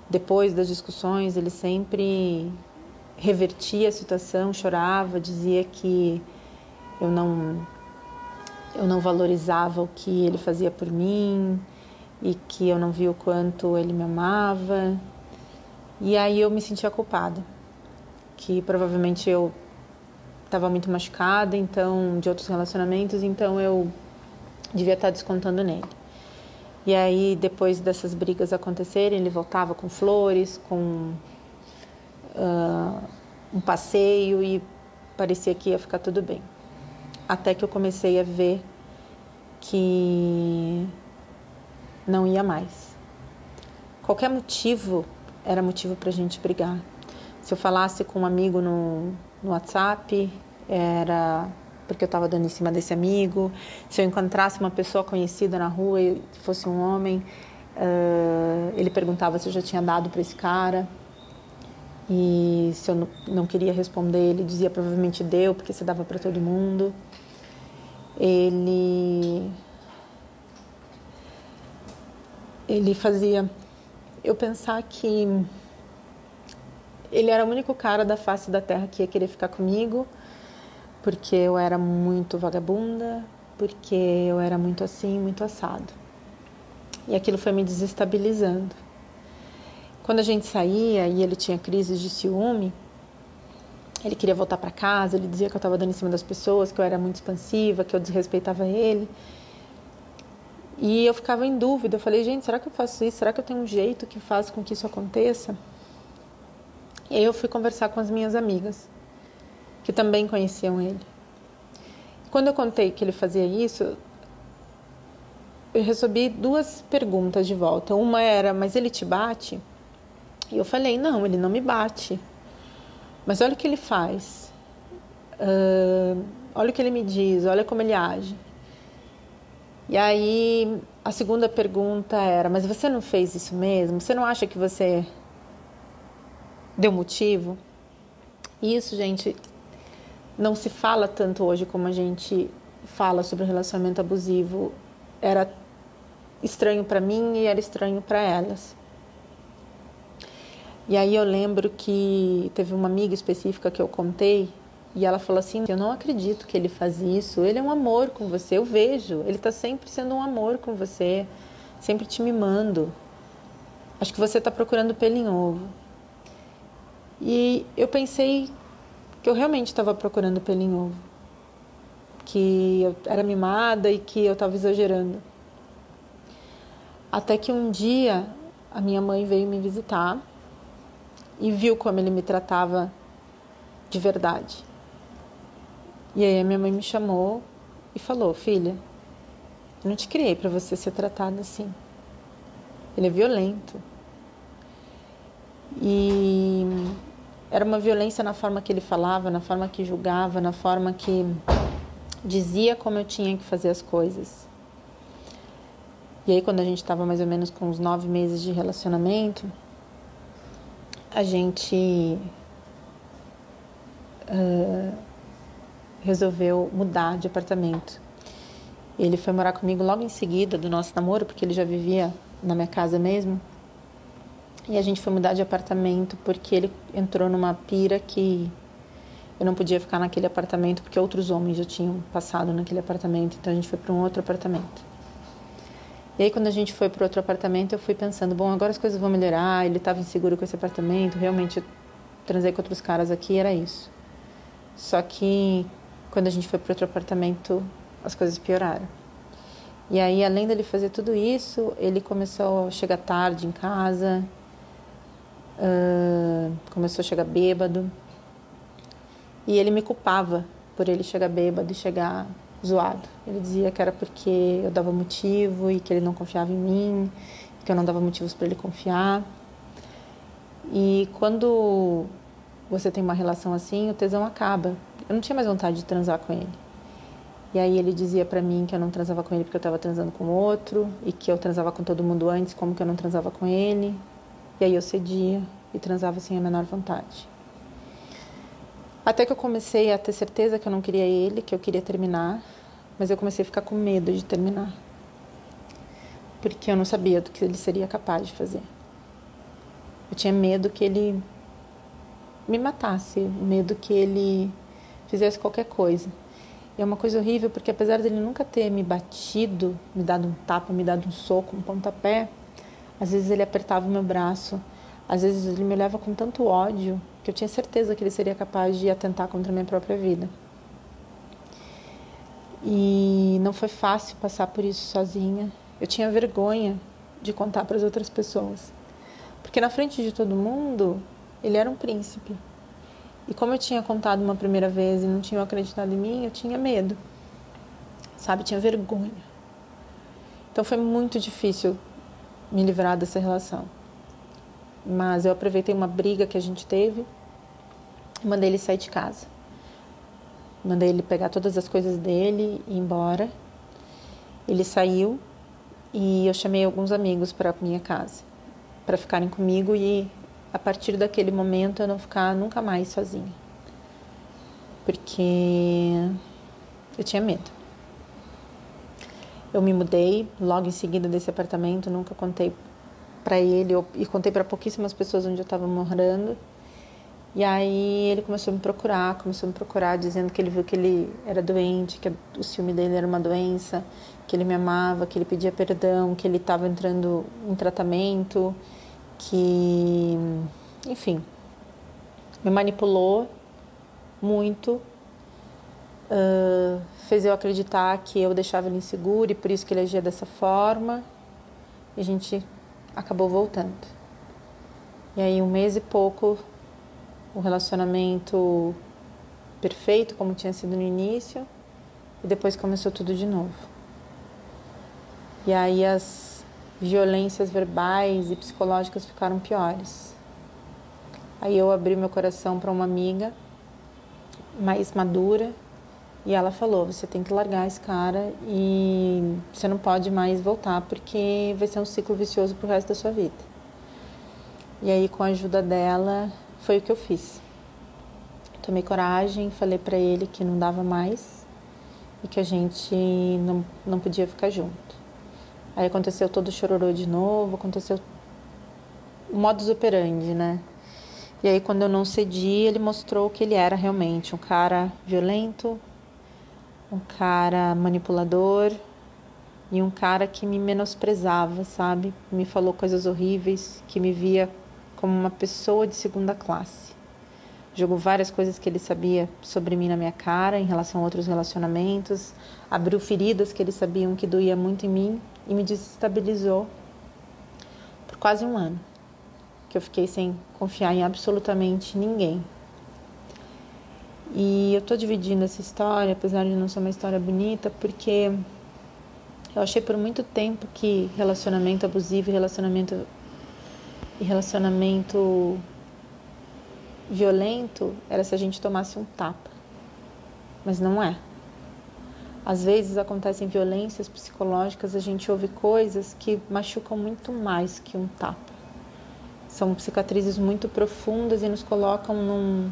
depois das discussões, ele sempre revertia a situação, chorava, dizia que eu não eu não valorizava o que ele fazia por mim e que eu não via o quanto ele me amava. E aí eu me sentia culpada, que provavelmente eu estava muito machucada, então de outros relacionamentos, então eu devia estar descontando nele. E aí depois dessas brigas acontecerem, ele voltava com flores, com uh, um passeio e parecia que ia ficar tudo bem. Até que eu comecei a ver que não ia mais. Qualquer motivo era motivo para a gente brigar. Se eu falasse com um amigo no, no WhatsApp, era porque eu estava dando em cima desse amigo. Se eu encontrasse uma pessoa conhecida na rua e fosse um homem, uh, ele perguntava se eu já tinha dado para esse cara. E se eu não queria responder, ele dizia provavelmente deu, porque você dava para todo mundo. Ele ele fazia eu pensar que ele era o único cara da face da terra que ia querer ficar comigo, porque eu era muito vagabunda, porque eu era muito assim, muito assado. E aquilo foi me desestabilizando. Quando a gente saía e ele tinha crises de ciúme, ele queria voltar para casa, ele dizia que eu estava dando em cima das pessoas, que eu era muito expansiva, que eu desrespeitava ele. E eu ficava em dúvida. Eu falei, gente, será que eu faço isso? Será que eu tenho um jeito que faz com que isso aconteça? E aí eu fui conversar com as minhas amigas, que também conheciam ele. Quando eu contei que ele fazia isso, eu recebi duas perguntas de volta. Uma era, mas ele te bate? E eu falei: não, ele não me bate. Mas olha o que ele faz. Uh, olha o que ele me diz, olha como ele age. E aí a segunda pergunta era: mas você não fez isso mesmo? Você não acha que você deu motivo? Isso, gente, não se fala tanto hoje como a gente fala sobre relacionamento abusivo. Era estranho para mim e era estranho para elas. E aí eu lembro que teve uma amiga específica que eu contei e ela falou assim: Eu não acredito que ele faz isso. Ele é um amor com você. Eu vejo. Ele está sempre sendo um amor com você, sempre te mimando. Acho que você está procurando pelo em ovo. E eu pensei que eu realmente estava procurando pelo em ovo. Que eu era mimada e que eu estava exagerando. Até que um dia a minha mãe veio me visitar e viu como ele me tratava de verdade. E aí a minha mãe me chamou e falou: Filha, eu não te criei para você ser tratada assim. Ele é violento. E era uma violência na forma que ele falava, na forma que julgava, na forma que dizia como eu tinha que fazer as coisas. E aí, quando a gente estava mais ou menos com uns nove meses de relacionamento, a gente uh, resolveu mudar de apartamento. Ele foi morar comigo logo em seguida do nosso namoro, porque ele já vivia na minha casa mesmo. E a gente foi mudar de apartamento porque ele entrou numa pira que eu não podia ficar naquele apartamento porque outros homens já tinham passado naquele apartamento. Então a gente foi para um outro apartamento. E aí, quando a gente foi para outro apartamento, eu fui pensando: bom, agora as coisas vão melhorar. Ele estava inseguro com esse apartamento, realmente eu transei com outros caras aqui, era isso. Só que quando a gente foi para outro apartamento, as coisas pioraram. E aí, além dele fazer tudo isso, ele começou a chegar tarde em casa, uh, começou a chegar bêbado. E ele me culpava por ele chegar bêbado e chegar zoado. Ele dizia que era porque eu dava motivo e que ele não confiava em mim, que eu não dava motivos para ele confiar. E quando você tem uma relação assim, o tesão acaba. Eu não tinha mais vontade de transar com ele. E aí ele dizia para mim que eu não transava com ele porque eu estava transando com outro e que eu transava com todo mundo antes, como que eu não transava com ele. E aí eu cedia e transava sem a menor vontade. Até que eu comecei a ter certeza que eu não queria ele, que eu queria terminar, mas eu comecei a ficar com medo de terminar. Porque eu não sabia do que ele seria capaz de fazer. Eu tinha medo que ele me matasse, medo que ele fizesse qualquer coisa. E é uma coisa horrível porque apesar dele nunca ter me batido, me dado um tapa, me dado um soco, um pontapé, às vezes ele apertava o meu braço, às vezes ele me olhava com tanto ódio que eu tinha certeza que ele seria capaz de atentar contra a minha própria vida. E não foi fácil passar por isso sozinha. Eu tinha vergonha de contar para as outras pessoas. Porque na frente de todo mundo, ele era um príncipe. E como eu tinha contado uma primeira vez e não tinham acreditado em mim, eu tinha medo. Sabe, tinha vergonha. Então foi muito difícil me livrar dessa relação. Mas eu aproveitei uma briga que a gente teve mandei ele sair de casa. Mandei ele pegar todas as coisas dele e ir embora. Ele saiu e eu chamei alguns amigos para minha casa para ficarem comigo e a partir daquele momento eu não ficar nunca mais sozinha. Porque eu tinha medo. Eu me mudei logo em seguida desse apartamento, nunca contei para ele e contei para pouquíssimas pessoas onde eu estava morando. E aí ele começou a me procurar, começou a me procurar dizendo que ele viu que ele era doente, que o ciúme dele era uma doença, que ele me amava, que ele pedia perdão, que ele estava entrando em tratamento que, enfim, me manipulou muito, uh, fez eu acreditar que eu deixava ele inseguro e por isso que ele agia dessa forma. E a gente acabou voltando. E aí, um mês e pouco, o relacionamento perfeito, como tinha sido no início, e depois começou tudo de novo. E aí, as violências verbais e psicológicas ficaram piores. Aí eu abri meu coração para uma amiga mais madura e ela falou: você tem que largar esse cara e você não pode mais voltar porque vai ser um ciclo vicioso pro resto da sua vida. E aí, com a ajuda dela, foi o que eu fiz. Tomei coragem, falei para ele que não dava mais e que a gente não, não podia ficar junto. Aí aconteceu todo o chororô de novo, aconteceu o modus operandi, né? E aí quando eu não cedi, ele mostrou que ele era realmente um cara violento, um cara manipulador e um cara que me menosprezava, sabe? Me falou coisas horríveis, que me via como uma pessoa de segunda classe. Jogou várias coisas que ele sabia sobre mim na minha cara em relação a outros relacionamentos, abriu feridas que eles sabiam que doía muito em mim e me desestabilizou por quase um ano, que eu fiquei sem confiar em absolutamente ninguém. E eu tô dividindo essa história, apesar de não ser uma história bonita, porque eu achei por muito tempo que relacionamento abusivo e relacionamento e relacionamento violento era se a gente tomasse um tapa. Mas não é. Às vezes acontecem violências psicológicas, a gente ouve coisas que machucam muito mais que um tapa. São cicatrizes muito profundas e nos colocam num,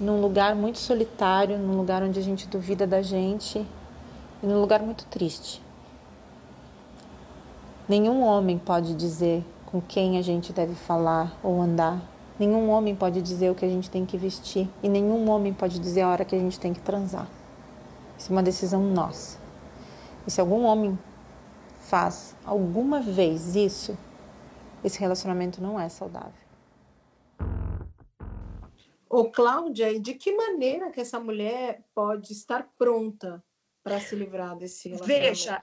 num lugar muito solitário, num lugar onde a gente duvida da gente e num lugar muito triste. Nenhum homem pode dizer com quem a gente deve falar ou andar. Nenhum homem pode dizer o que a gente tem que vestir e nenhum homem pode dizer a hora que a gente tem que transar. Isso é uma decisão nossa. E se algum homem faz alguma vez isso, esse relacionamento não é saudável.
Ô, Cláudia, e de que maneira que essa mulher pode estar pronta para se livrar desse relacionamento?
Veja,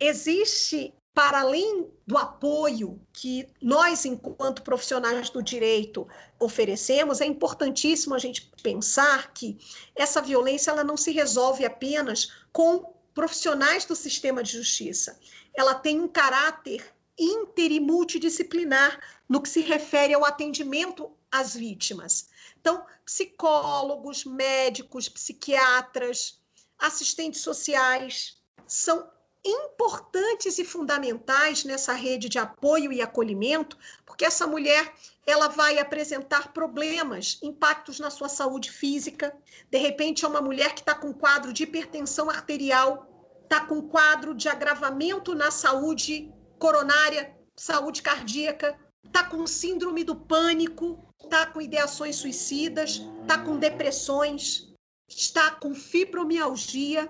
existe para além do apoio que nós, enquanto profissionais do direito, oferecemos, é importantíssimo a gente pensar que essa violência ela não se resolve apenas com profissionais do sistema de justiça. Ela tem um caráter inter e multidisciplinar no que se refere ao atendimento as vítimas. Então, psicólogos, médicos, psiquiatras, assistentes sociais são importantes e fundamentais nessa rede de apoio e acolhimento, porque essa mulher ela vai apresentar problemas, impactos na sua saúde física. De repente, é uma mulher que está com quadro de hipertensão arterial, está com quadro de agravamento na saúde coronária, saúde cardíaca, está com síndrome do pânico, está com ideações suicidas, está com depressões, está com fibromialgia.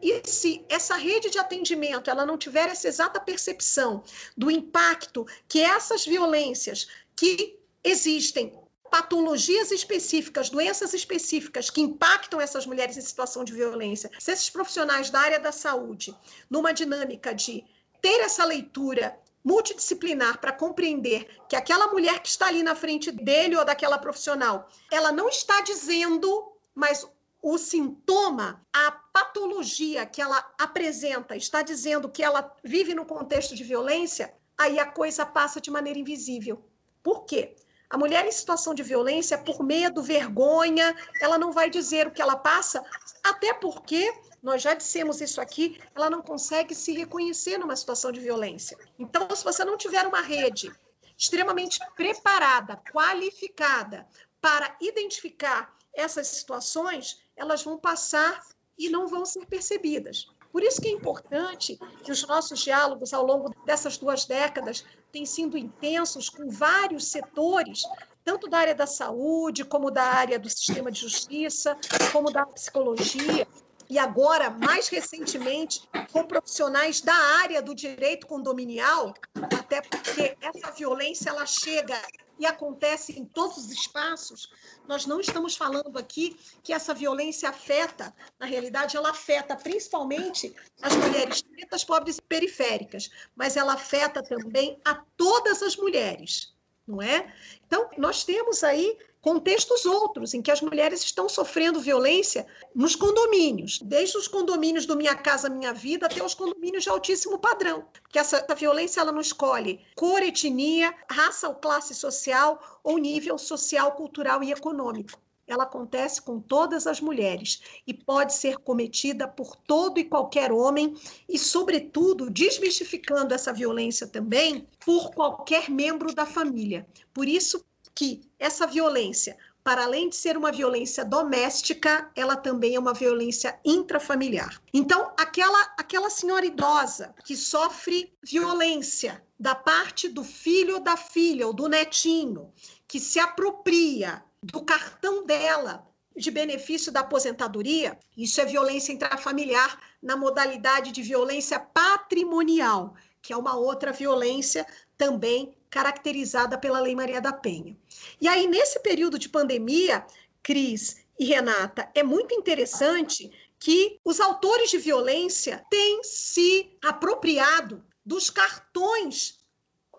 E se essa rede de atendimento ela não tiver essa exata percepção do impacto que essas violências que existem patologias específicas, doenças específicas que impactam essas mulheres em situação de violência, se esses profissionais da área da saúde, numa dinâmica de ter essa leitura multidisciplinar para compreender que aquela mulher que está ali na frente dele ou daquela profissional, ela não está dizendo, mas o sintoma, a patologia que ela apresenta, está dizendo que ela vive no contexto de violência, aí a coisa passa de maneira invisível. Por quê? A mulher em situação de violência, por medo, vergonha, ela não vai dizer o que ela passa, até porque, nós já dissemos isso aqui, ela não consegue se reconhecer numa situação de violência. Então, se você não tiver uma rede extremamente preparada, qualificada para identificar essas situações, elas vão passar e não vão ser percebidas. Por isso que é importante que os nossos diálogos ao longo dessas duas décadas têm sido intensos com vários setores, tanto da área da saúde, como da área do sistema de justiça, como da psicologia, e agora, mais recentemente, com profissionais da área do direito condominial, até porque essa violência ela chega e acontece em todos os espaços, nós não estamos falando aqui que essa violência afeta, na realidade, ela afeta principalmente as mulheres pretas, pobres e periféricas, mas ela afeta também a todas as mulheres, não é? Então, nós temos aí contextos outros em que as mulheres estão sofrendo violência nos condomínios, desde os condomínios do Minha Casa Minha Vida até os condomínios de altíssimo padrão. Porque essa, essa violência ela não escolhe cor, etnia, raça ou classe social ou nível social, cultural e econômico ela acontece com todas as mulheres e pode ser cometida por todo e qualquer homem e, sobretudo, desmistificando essa violência também por qualquer membro da família. Por isso, que essa violência, para além de ser uma violência doméstica, ela também é uma violência intrafamiliar. Então, aquela, aquela senhora idosa que sofre violência da parte do filho ou da filha, ou do netinho, que se apropria do cartão dela de benefício da aposentadoria, isso é violência intrafamiliar na modalidade de violência patrimonial, que é uma outra violência também caracterizada pela Lei Maria da Penha. E aí, nesse período de pandemia, Cris e Renata, é muito interessante que os autores de violência têm se apropriado dos cartões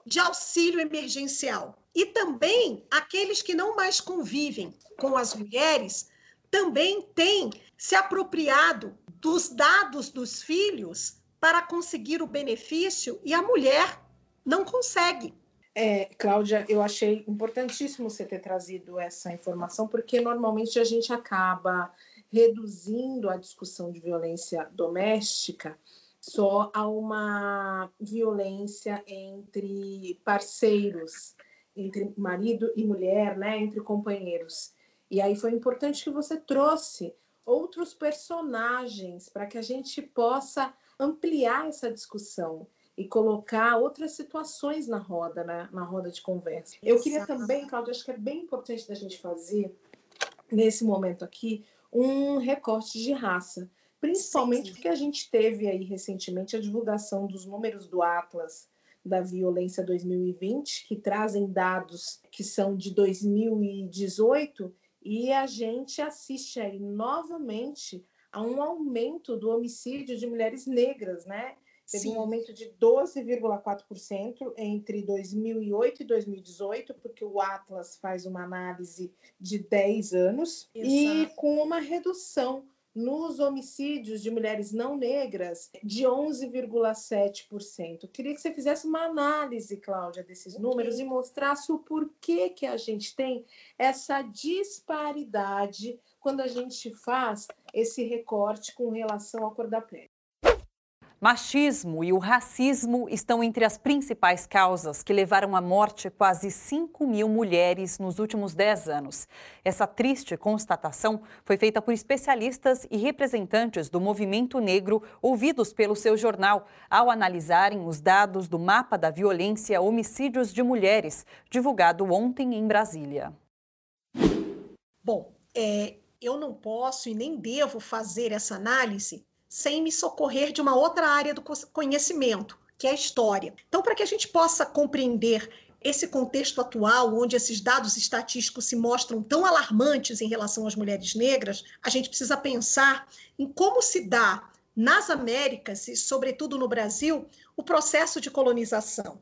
de auxílio emergencial. E também aqueles que não mais convivem com as mulheres também têm se apropriado dos dados dos filhos para conseguir o benefício e a mulher não consegue.
É, Cláudia, eu achei importantíssimo você ter trazido essa informação, porque normalmente a gente acaba reduzindo a discussão de violência doméstica só a uma violência entre parceiros, entre marido e mulher, né, entre companheiros. E aí foi importante que você trouxe outros personagens para que a gente possa ampliar essa discussão e colocar outras situações na roda, né? na roda de conversa. Eu queria também, Cláudia, acho que é bem importante da gente fazer, nesse momento aqui, um recorte de raça, principalmente porque a gente teve aí recentemente a divulgação dos números do Atlas da Violência 2020, que trazem dados que são de 2018, e a gente assiste aí novamente a um aumento do homicídio de mulheres negras, né? Teve Sim. um aumento de 12,4% entre 2008 e 2018, porque o Atlas faz uma análise de 10 anos, Exato. e com uma redução nos homicídios de mulheres não negras de 11,7%. Queria que você fizesse uma análise, Cláudia, desses números e mostrasse o porquê que a gente tem essa disparidade quando a gente faz esse recorte com relação à cor da pele.
Machismo e o racismo estão entre as principais causas que levaram à morte quase 5 mil mulheres nos últimos 10 anos. Essa triste constatação foi feita por especialistas e representantes do movimento negro ouvidos pelo seu jornal ao analisarem os dados do Mapa da Violência Homicídios de Mulheres, divulgado ontem em Brasília.
Bom, é, eu não posso e nem devo fazer essa análise sem me socorrer de uma outra área do conhecimento, que é a história. Então, para que a gente possa compreender esse contexto atual, onde esses dados estatísticos se mostram tão alarmantes em relação às mulheres negras, a gente precisa pensar em como se dá nas Américas e, sobretudo no Brasil, o processo de colonização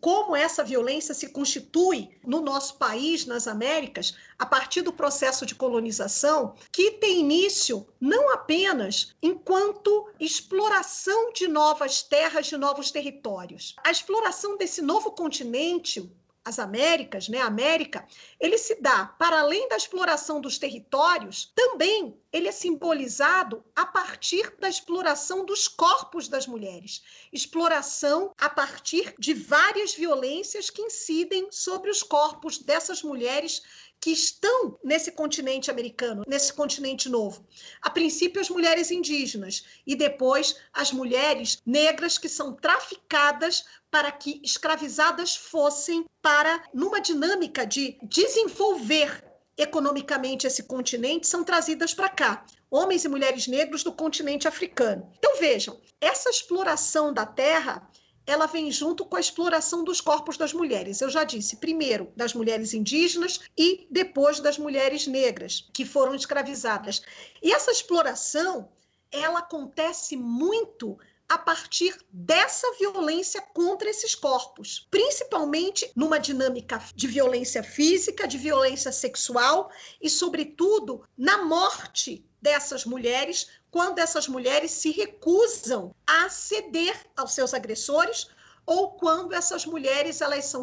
como essa violência se constitui no nosso país, nas Américas, a partir do processo de colonização, que tem início não apenas enquanto exploração de novas terras, de novos territórios. A exploração desse novo continente, as Américas, né, América, ele se dá para além da exploração dos territórios, também ele é simbolizado a partir da exploração dos corpos das mulheres, exploração a partir de várias violências que incidem sobre os corpos dessas mulheres que estão nesse continente americano, nesse continente novo. A princípio, as mulheres indígenas e depois as mulheres negras que são traficadas para que escravizadas fossem para, numa dinâmica de desenvolver economicamente esse continente, são trazidas para cá. Homens e mulheres negros do continente africano. Então vejam, essa exploração da terra ela vem junto com a exploração dos corpos das mulheres. Eu já disse, primeiro das mulheres indígenas e depois das mulheres negras que foram escravizadas. E essa exploração, ela acontece muito a partir dessa violência contra esses corpos, principalmente numa dinâmica de violência física, de violência sexual e, sobretudo, na morte dessas mulheres, quando essas mulheres se recusam a ceder aos seus agressores ou quando essas mulheres elas são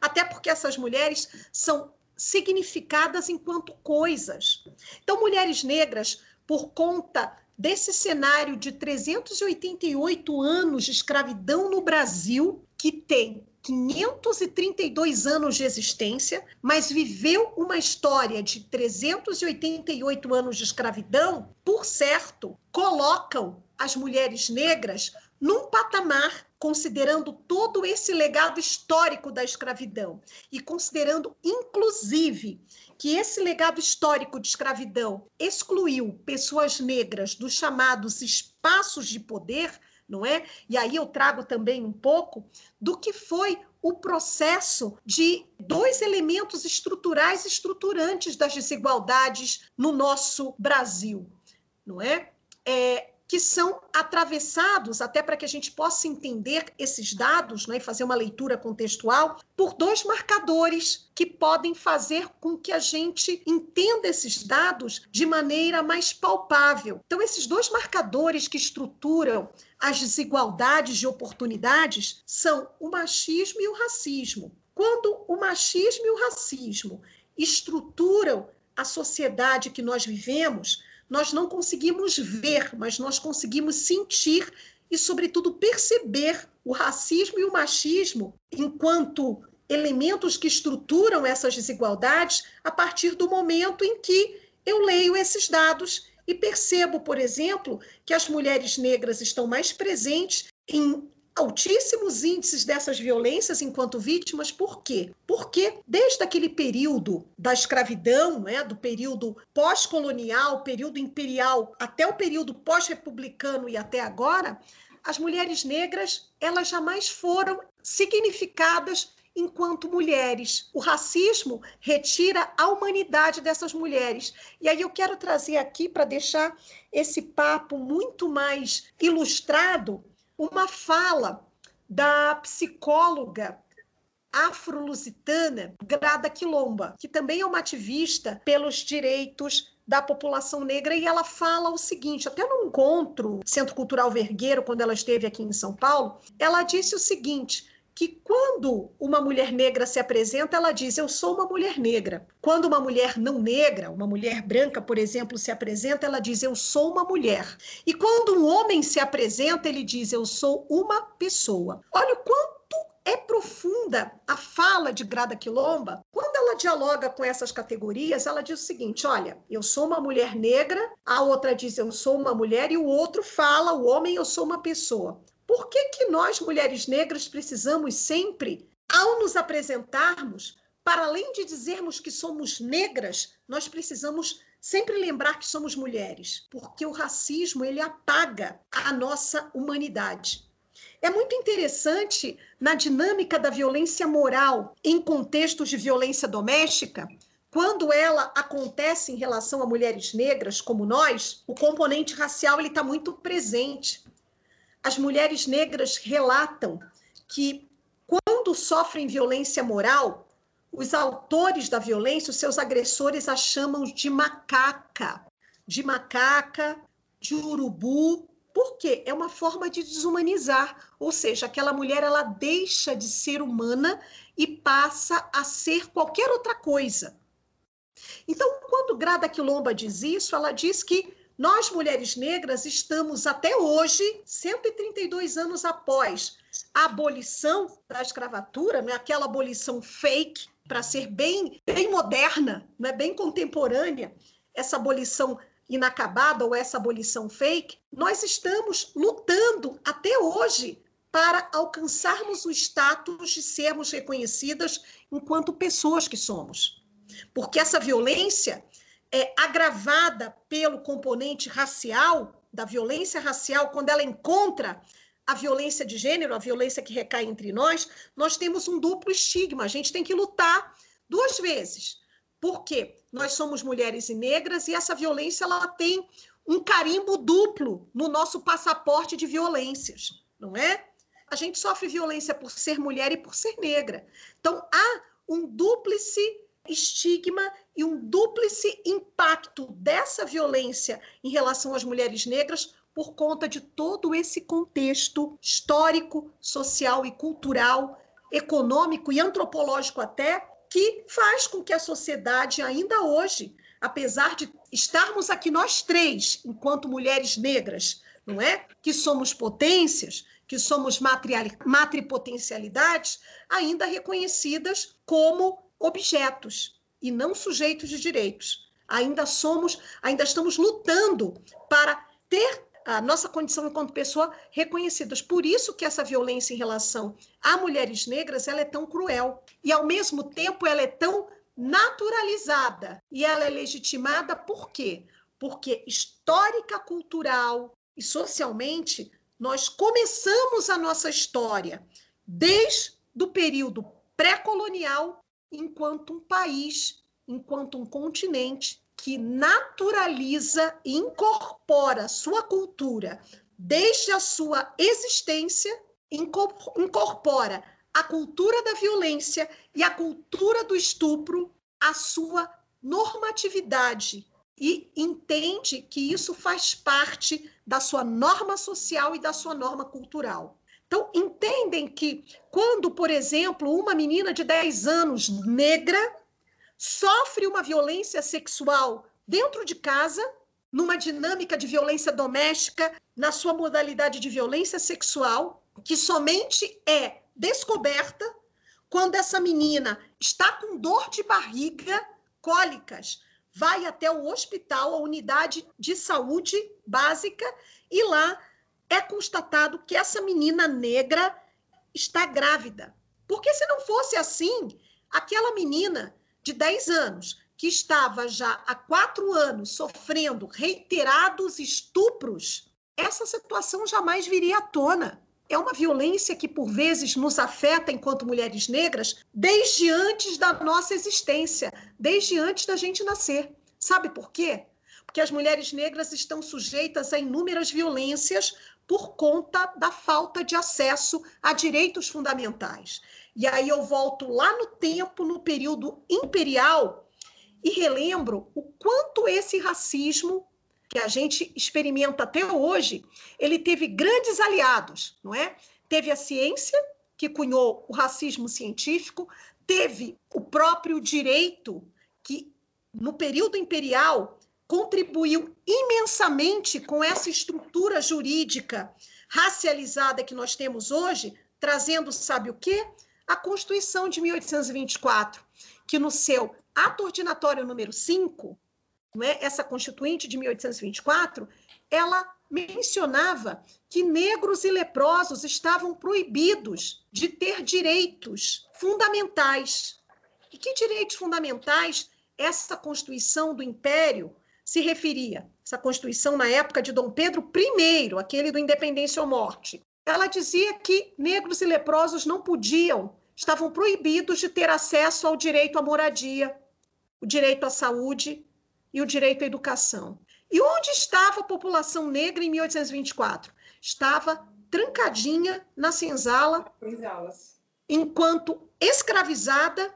até porque essas mulheres são significadas enquanto coisas. Então, mulheres negras, por conta desse cenário de 388 anos de escravidão no Brasil, que tem 532 anos de existência, mas viveu uma história de 388 anos de escravidão, por certo, colocam as mulheres negras num patamar considerando todo esse legado histórico da escravidão e considerando, inclusive, que esse legado histórico de escravidão excluiu pessoas negras dos chamados espaços de poder, não é? E aí eu trago também um pouco do que foi o processo de dois elementos estruturais estruturantes das desigualdades no nosso Brasil, não é? é que são atravessados, até para que a gente possa entender esses dados né, e fazer uma leitura contextual, por dois marcadores que podem fazer com que a gente entenda esses dados de maneira mais palpável. Então, esses dois marcadores que estruturam as desigualdades de oportunidades são o machismo e o racismo. Quando o machismo e o racismo estruturam a sociedade que nós vivemos, nós não conseguimos ver, mas nós conseguimos sentir e, sobretudo, perceber o racismo e o machismo enquanto elementos que estruturam essas desigualdades a partir do momento em que eu leio esses dados e percebo, por exemplo, que as mulheres negras estão mais presentes em altíssimos índices dessas violências enquanto vítimas, por quê? Porque desde aquele período da escravidão, né, do período pós-colonial, período imperial, até o período pós-republicano e até agora, as mulheres negras, elas jamais foram significadas enquanto mulheres. O racismo retira a humanidade dessas mulheres. E aí eu quero trazer aqui para deixar esse papo muito mais ilustrado uma fala da psicóloga afro-lusitana Grada Quilomba, que também é uma ativista pelos direitos da população negra e ela fala o seguinte, até no encontro Centro Cultural Vergueiro, quando ela esteve aqui em São Paulo, ela disse o seguinte, que quando uma mulher negra se apresenta, ela diz: Eu sou uma mulher negra. Quando uma mulher não negra, uma mulher branca, por exemplo, se apresenta, ela diz: Eu sou uma mulher. E quando um homem se apresenta, ele diz: Eu sou uma pessoa. Olha o quanto é profunda a fala de Grada Quilomba. Quando ela dialoga com essas categorias, ela diz o seguinte: olha, eu sou uma mulher negra, a outra diz eu sou uma mulher, e o outro fala, o homem, eu sou uma pessoa. Por que, que nós, mulheres negras, precisamos sempre, ao nos apresentarmos, para além de dizermos que somos negras, nós precisamos sempre lembrar que somos mulheres, porque o racismo ele apaga a nossa humanidade. É muito interessante na dinâmica da violência moral em contextos de violência doméstica, quando ela acontece em relação a mulheres negras como nós, o componente racial ele está muito presente. As mulheres negras relatam que quando sofrem violência moral, os autores da violência, os seus agressores, a chamam de macaca, de macaca, de urubu, por quê? É uma forma de desumanizar, ou seja, aquela mulher ela deixa de ser humana e passa a ser qualquer outra coisa. Então, quando Grada Quilomba diz isso, ela diz que nós, mulheres negras, estamos até hoje, 132 anos após a abolição da escravatura, né, aquela abolição fake, para ser bem, bem moderna, né, bem contemporânea, essa abolição inacabada ou essa abolição fake, nós estamos lutando até hoje para alcançarmos o status de sermos reconhecidas enquanto pessoas que somos. Porque essa violência é agravada pelo componente racial, da violência racial, quando ela encontra a violência de gênero, a violência que recai entre nós, nós temos um duplo estigma. A gente tem que lutar duas vezes. Por quê? Nós somos mulheres e negras e essa violência ela tem um carimbo duplo no nosso passaporte de violências, não é? A gente sofre violência por ser mulher e por ser negra. Então há um dúplice estigma e um dúplice impacto dessa violência em relação às mulheres negras por conta de todo esse contexto histórico, social e cultural, econômico e antropológico até que faz com que a sociedade, ainda hoje, apesar de estarmos aqui nós três, enquanto mulheres negras, não é? Que somos potências, que somos matripotencialidades, ainda reconhecidas como objetos e não sujeitos de direitos. Ainda somos, ainda estamos lutando para ter a nossa condição enquanto pessoa reconhecidas. Por isso que essa violência em relação a mulheres negras ela é tão cruel e ao mesmo tempo ela é tão naturalizada e ela é legitimada por quê? Porque histórica, cultural e socialmente nós começamos a nossa história desde o período pré-colonial enquanto um país, enquanto um continente que naturaliza e incorpora sua cultura desde a sua existência, incorpora a cultura da violência e a cultura do estupro à sua normatividade e entende que isso faz parte da sua norma social e da sua norma cultural. Então, entendem que quando, por exemplo, uma menina de 10 anos negra sofre uma violência sexual dentro de casa, numa dinâmica de violência doméstica, na sua modalidade de violência sexual, que somente é descoberta quando essa menina está com dor de barriga, cólicas, vai até o hospital, a unidade de saúde básica, e lá é constatado que essa menina negra está grávida. Porque se não fosse assim, aquela menina de 10 anos, que estava já há quatro anos sofrendo reiterados estupros, essa situação jamais viria à tona. É uma violência que, por vezes, nos afeta enquanto mulheres negras desde antes da nossa existência, desde antes da gente nascer. Sabe por quê? Porque as mulheres negras estão sujeitas a inúmeras violências por conta da falta de acesso a direitos fundamentais. E aí eu volto lá no tempo, no período imperial, e relembro o quanto esse racismo que a gente experimenta até hoje, ele teve grandes aliados, não é? Teve a ciência, que cunhou o racismo científico, teve o próprio direito, que no período imperial contribuiu imensamente com essa estrutura jurídica racializada que nós temos hoje, trazendo, sabe o quê? A Constituição de 1824, que no seu ato ordinatório número 5, não é? essa Constituinte de 1824, ela mencionava que negros e leprosos estavam proibidos de ter direitos fundamentais. E que direitos fundamentais essa Constituição do Império se referia? Essa Constituição na época de Dom Pedro I, aquele do Independência ou Morte. Ela dizia que negros e leprosos não podiam, estavam proibidos de ter acesso ao direito à moradia, o direito à saúde e o direito à educação. E onde estava a população negra em 1824? Estava trancadinha na senzala, enquanto escravizada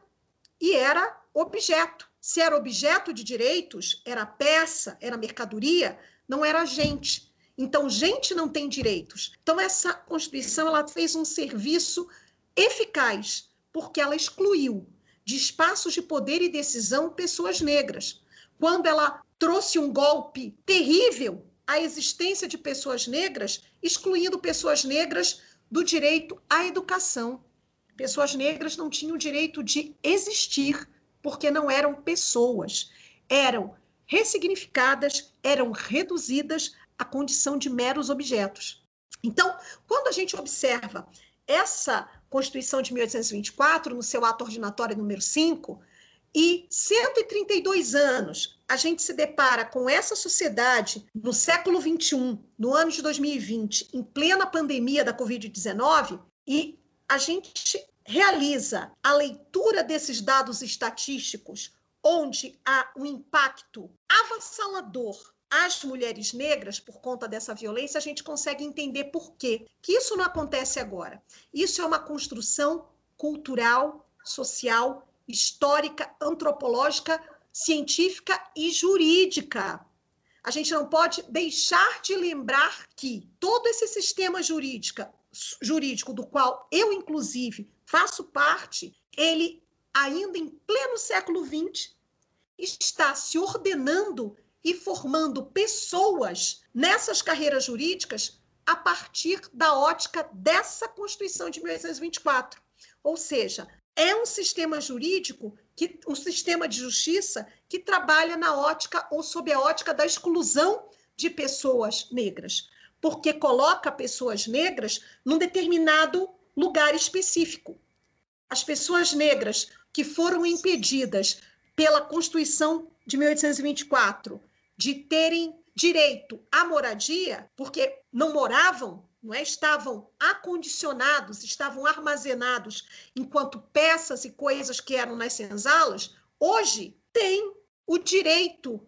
e era objeto. Se era objeto de direitos, era peça, era mercadoria, não era gente. Então, gente não tem direitos. Então, essa Constituição ela fez um serviço eficaz, porque ela excluiu de espaços de poder e decisão pessoas negras. Quando ela trouxe um golpe terrível à existência de pessoas negras, excluindo pessoas negras do direito à educação. Pessoas negras não tinham o direito de existir, porque não eram pessoas. Eram ressignificadas, eram reduzidas à condição de meros objetos. Então, quando a gente observa essa Constituição de 1824, no seu ato ordinatório número 5, e 132 anos, a gente se depara com essa sociedade no século 21, no ano de 2020, em plena pandemia da Covid-19, e a gente realiza a leitura desses dados estatísticos, onde há um impacto avassalador às mulheres negras por conta dessa violência, a gente consegue entender por quê. Que isso não acontece agora. Isso é uma construção cultural, social histórica, antropológica, científica e jurídica. A gente não pode deixar de lembrar que todo esse sistema jurídica, jurídico do qual eu, inclusive, faço parte, ele, ainda em pleno século XX, está se ordenando e formando pessoas nessas carreiras jurídicas a partir da ótica dessa Constituição de 1824. Ou seja, é um sistema jurídico, que, um sistema de justiça que trabalha na ótica ou sob a ótica da exclusão de pessoas negras, porque coloca pessoas negras num determinado lugar específico. As pessoas negras que foram impedidas pela Constituição de 1824 de terem direito à moradia, porque não moravam não é? estavam acondicionados, estavam armazenados enquanto peças e coisas que eram nas senzalas, hoje têm o direito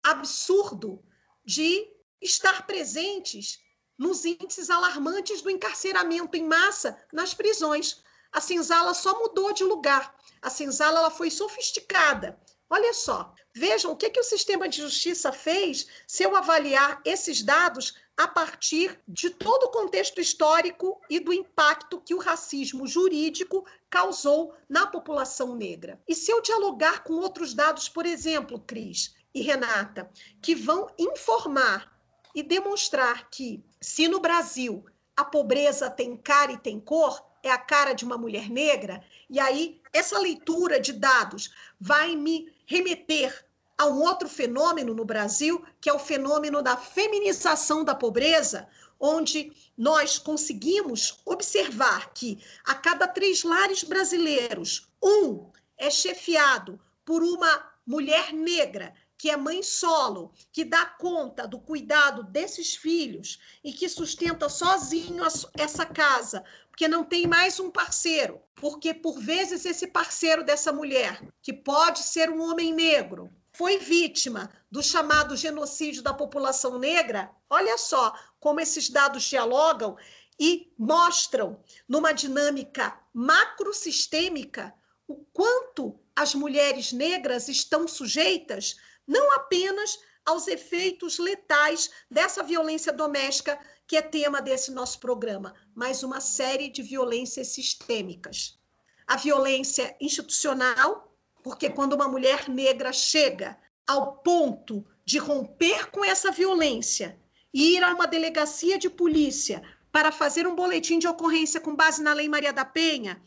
absurdo de estar presentes nos índices alarmantes do encarceramento em massa nas prisões. A senzala só mudou de lugar. A senzala ela foi sofisticada. Olha só, vejam o que, que o sistema de justiça fez se eu avaliar esses dados a partir de todo o contexto histórico e do impacto que o racismo jurídico causou na população negra. E se eu dialogar com outros dados, por exemplo, Cris e Renata, que vão informar e demonstrar que, se no Brasil a pobreza tem cara e tem cor, é a cara de uma mulher negra, e aí essa leitura de dados vai me remeter a um outro fenômeno no Brasil, que é o fenômeno da feminização da pobreza, onde nós conseguimos observar que a cada três lares brasileiros, um é chefiado por uma mulher negra que é mãe solo, que dá conta do cuidado desses filhos e que sustenta sozinho essa casa, porque não tem mais um parceiro, porque por vezes esse parceiro dessa mulher, que pode ser um homem negro, foi vítima do chamado genocídio da população negra, olha só como esses dados dialogam e mostram, numa dinâmica macrosistêmica, o quanto as mulheres negras estão sujeitas não apenas aos efeitos letais dessa violência doméstica que é tema desse nosso programa, mas uma série de violências sistêmicas. A violência institucional, porque quando uma mulher negra chega ao ponto de romper com essa violência e ir a uma delegacia de polícia para fazer um boletim de ocorrência com base na Lei Maria da Penha,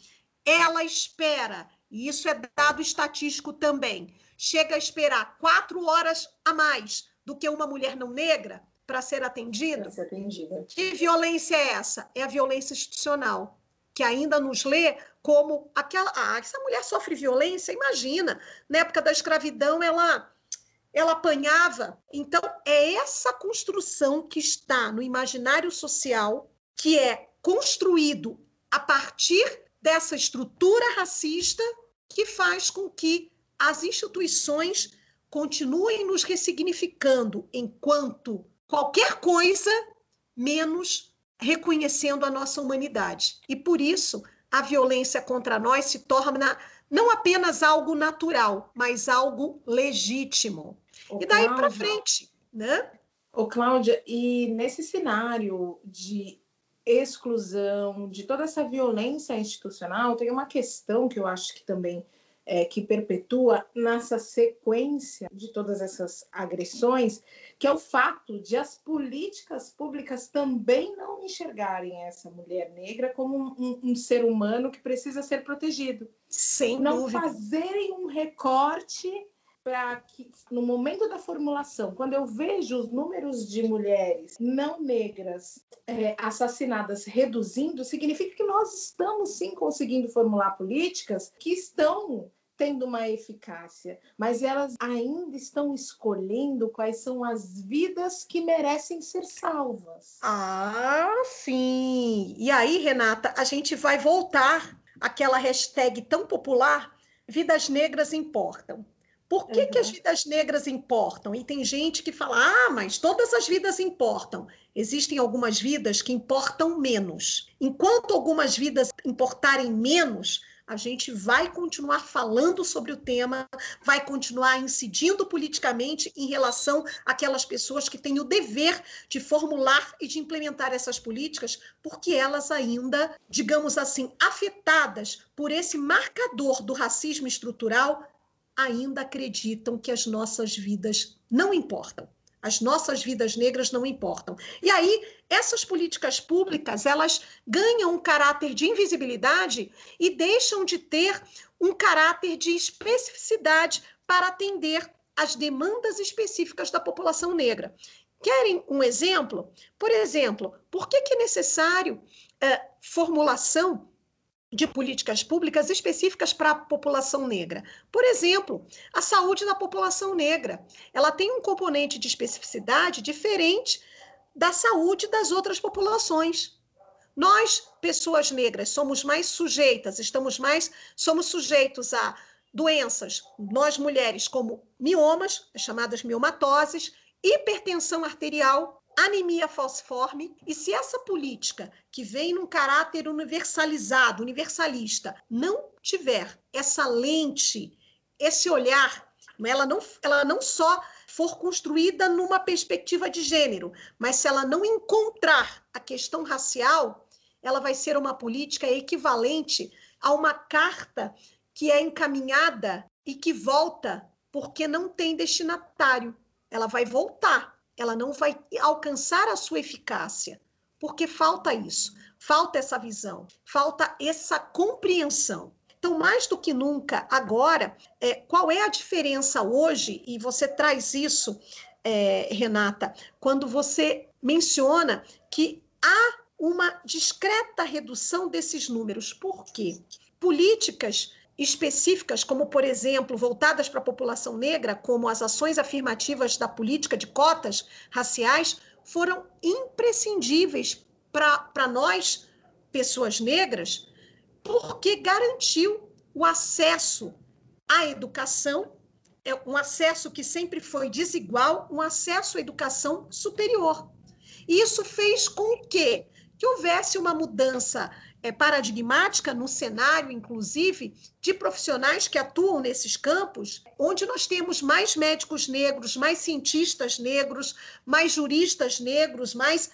ela espera, e isso é dado estatístico também, chega a esperar quatro horas a mais do que uma mulher não negra para ser atendida.
ser atendida.
Que violência é essa? É a violência institucional, que ainda nos lê como aquela. Ah, essa mulher sofre violência, imagina. Na época da escravidão, ela. Ela apanhava. Então, é essa construção que está no imaginário social, que é construído a partir dessa estrutura racista, que faz com que as instituições continuem nos ressignificando enquanto qualquer coisa menos reconhecendo a nossa humanidade. E por isso, a violência contra nós se torna não apenas algo natural, mas algo legítimo. Ô, e daí para frente, né?
Ô, Cláudia, e nesse cenário de exclusão, de toda essa violência institucional, tem uma questão que eu acho que também é, que perpetua nessa sequência de todas essas agressões, que é o fato de as políticas públicas também não enxergarem essa mulher negra como um, um ser humano que precisa ser protegido.
Sem
não
dúvida.
fazerem um recorte para que no momento da formulação, quando eu vejo os números de mulheres não negras é, assassinadas reduzindo, significa que nós estamos sim conseguindo formular políticas que estão tendo uma eficácia, mas elas ainda estão escolhendo quais são as vidas que merecem ser salvas.
Ah, sim! E aí, Renata, a gente vai voltar àquela hashtag tão popular, vidas negras importam. Por que, uhum. que as uhum. vidas negras importam? E tem gente que fala, ah, mas todas as vidas importam. Existem algumas vidas que importam menos. Enquanto algumas vidas importarem menos, a gente vai continuar falando sobre o tema, vai continuar incidindo politicamente em relação àquelas pessoas que têm o dever de formular e de implementar essas políticas, porque elas ainda, digamos assim, afetadas por esse marcador do racismo estrutural, ainda acreditam que as nossas vidas não importam. As nossas vidas negras não importam. E aí, essas políticas públicas, elas ganham um caráter de invisibilidade e deixam de ter um caráter de especificidade para atender às demandas específicas da população negra. Querem um exemplo? Por exemplo, por que, que é necessário é, formulação de políticas públicas específicas para a população negra. Por exemplo, a saúde da população negra. Ela tem um componente de especificidade diferente da saúde das outras populações. Nós, pessoas negras, somos mais sujeitas, estamos mais, somos sujeitos a doenças, nós mulheres, como miomas, chamadas miomatoses, hipertensão arterial, anemia falciforme, e se essa política, que vem num caráter universalizado, universalista, não tiver essa lente, esse olhar, ela não, ela não só for construída numa perspectiva de gênero, mas se ela não encontrar a questão racial, ela vai ser uma política equivalente a uma carta que é encaminhada e que volta porque não tem destinatário. Ela vai voltar ela não vai alcançar a sua eficácia, porque falta isso, falta essa visão, falta essa compreensão. Então, mais do que nunca, agora, é, qual é a diferença hoje? E você traz isso, é, Renata, quando você menciona que há uma discreta redução desses números. Por quê? Políticas específicas, como, por exemplo, voltadas para a população negra, como as ações afirmativas da política de cotas raciais, foram imprescindíveis para nós, pessoas negras, porque garantiu o acesso à educação, é um acesso que sempre foi desigual, um acesso à educação superior. E isso fez com que que houvesse uma mudança é, paradigmática no cenário, inclusive, de profissionais que atuam nesses campos, onde nós temos mais médicos negros, mais cientistas negros, mais juristas negros, mais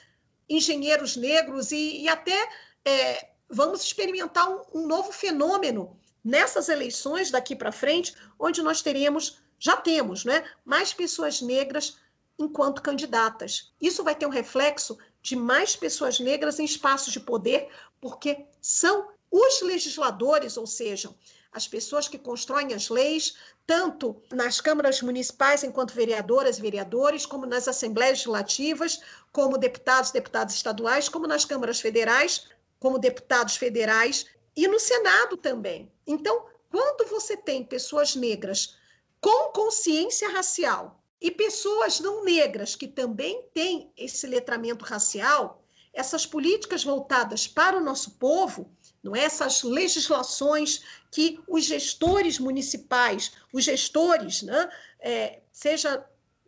engenheiros negros e, e até é, vamos experimentar um, um novo fenômeno nessas eleições daqui para frente, onde nós teremos, já temos, né, mais pessoas negras enquanto candidatas. Isso vai ter um reflexo de mais pessoas negras em espaços de poder, porque são os legisladores, ou seja, as pessoas que constroem as leis, tanto nas câmaras municipais, enquanto vereadoras e vereadores, como nas assembleias legislativas, como deputados, deputadas estaduais, como nas câmaras federais, como deputados federais e no Senado também. Então, quando você tem pessoas negras com consciência racial e pessoas não negras que também têm esse letramento racial, essas políticas voltadas para o nosso povo, não é? essas legislações que os gestores municipais, os gestores, né? É, seja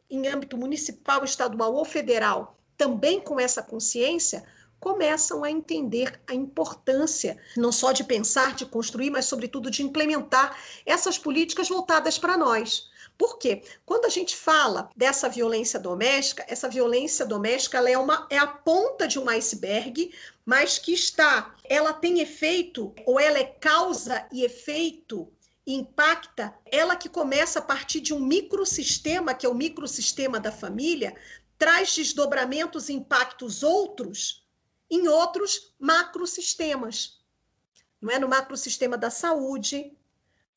em âmbito municipal, estadual ou federal, também com essa consciência, começam a entender a importância não só de pensar, de construir, mas sobretudo de implementar essas políticas voltadas para nós. Por quê? Quando a gente fala dessa violência doméstica, essa violência doméstica ela é, uma, é a ponta de um iceberg, mas que está, ela tem efeito, ou ela é causa e efeito impacta, ela que começa a partir de um microsistema, que é o microsistema da família, traz desdobramentos e impactos outros em outros macrosistemas. Não é no macrosistema da saúde.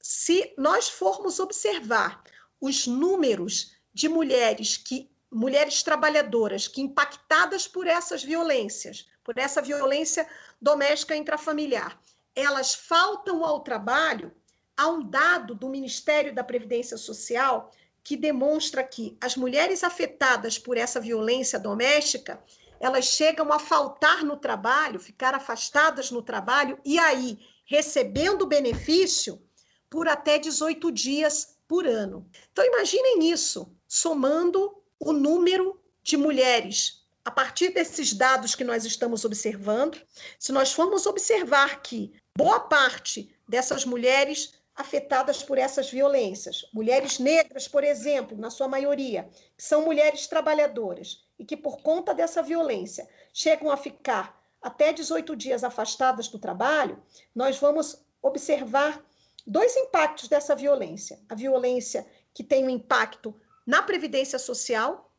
Se nós formos observar os números de mulheres que mulheres trabalhadoras que impactadas por essas violências, por essa violência doméstica intrafamiliar, elas faltam ao trabalho, há um dado do Ministério da Previdência Social que demonstra que as mulheres afetadas por essa violência doméstica, elas chegam a faltar no trabalho, ficar afastadas no trabalho e aí recebendo benefício por até 18 dias por ano. Então, imaginem isso, somando o número de mulheres. A partir desses dados que nós estamos observando, se nós formos observar que boa parte dessas mulheres afetadas por essas violências, mulheres negras, por exemplo, na sua maioria, que são mulheres trabalhadoras e que, por conta dessa violência, chegam a ficar até 18 dias afastadas do trabalho, nós vamos observar dois impactos dessa violência. A violência que tem um impacto na previdência social,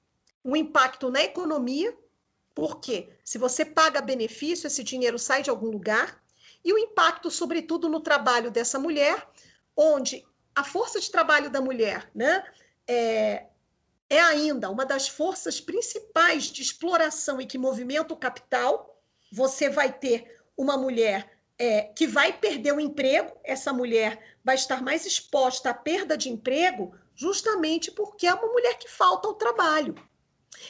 um impacto na economia, porque se você paga benefício, esse dinheiro sai de algum lugar, e o impacto, sobretudo, no trabalho dessa mulher, onde a força de trabalho da mulher né, é, é ainda uma das forças principais de exploração e que movimenta o capital. Você vai ter uma mulher é, que vai perder o emprego, essa mulher vai estar mais exposta à perda de emprego, justamente porque é uma mulher que falta ao trabalho.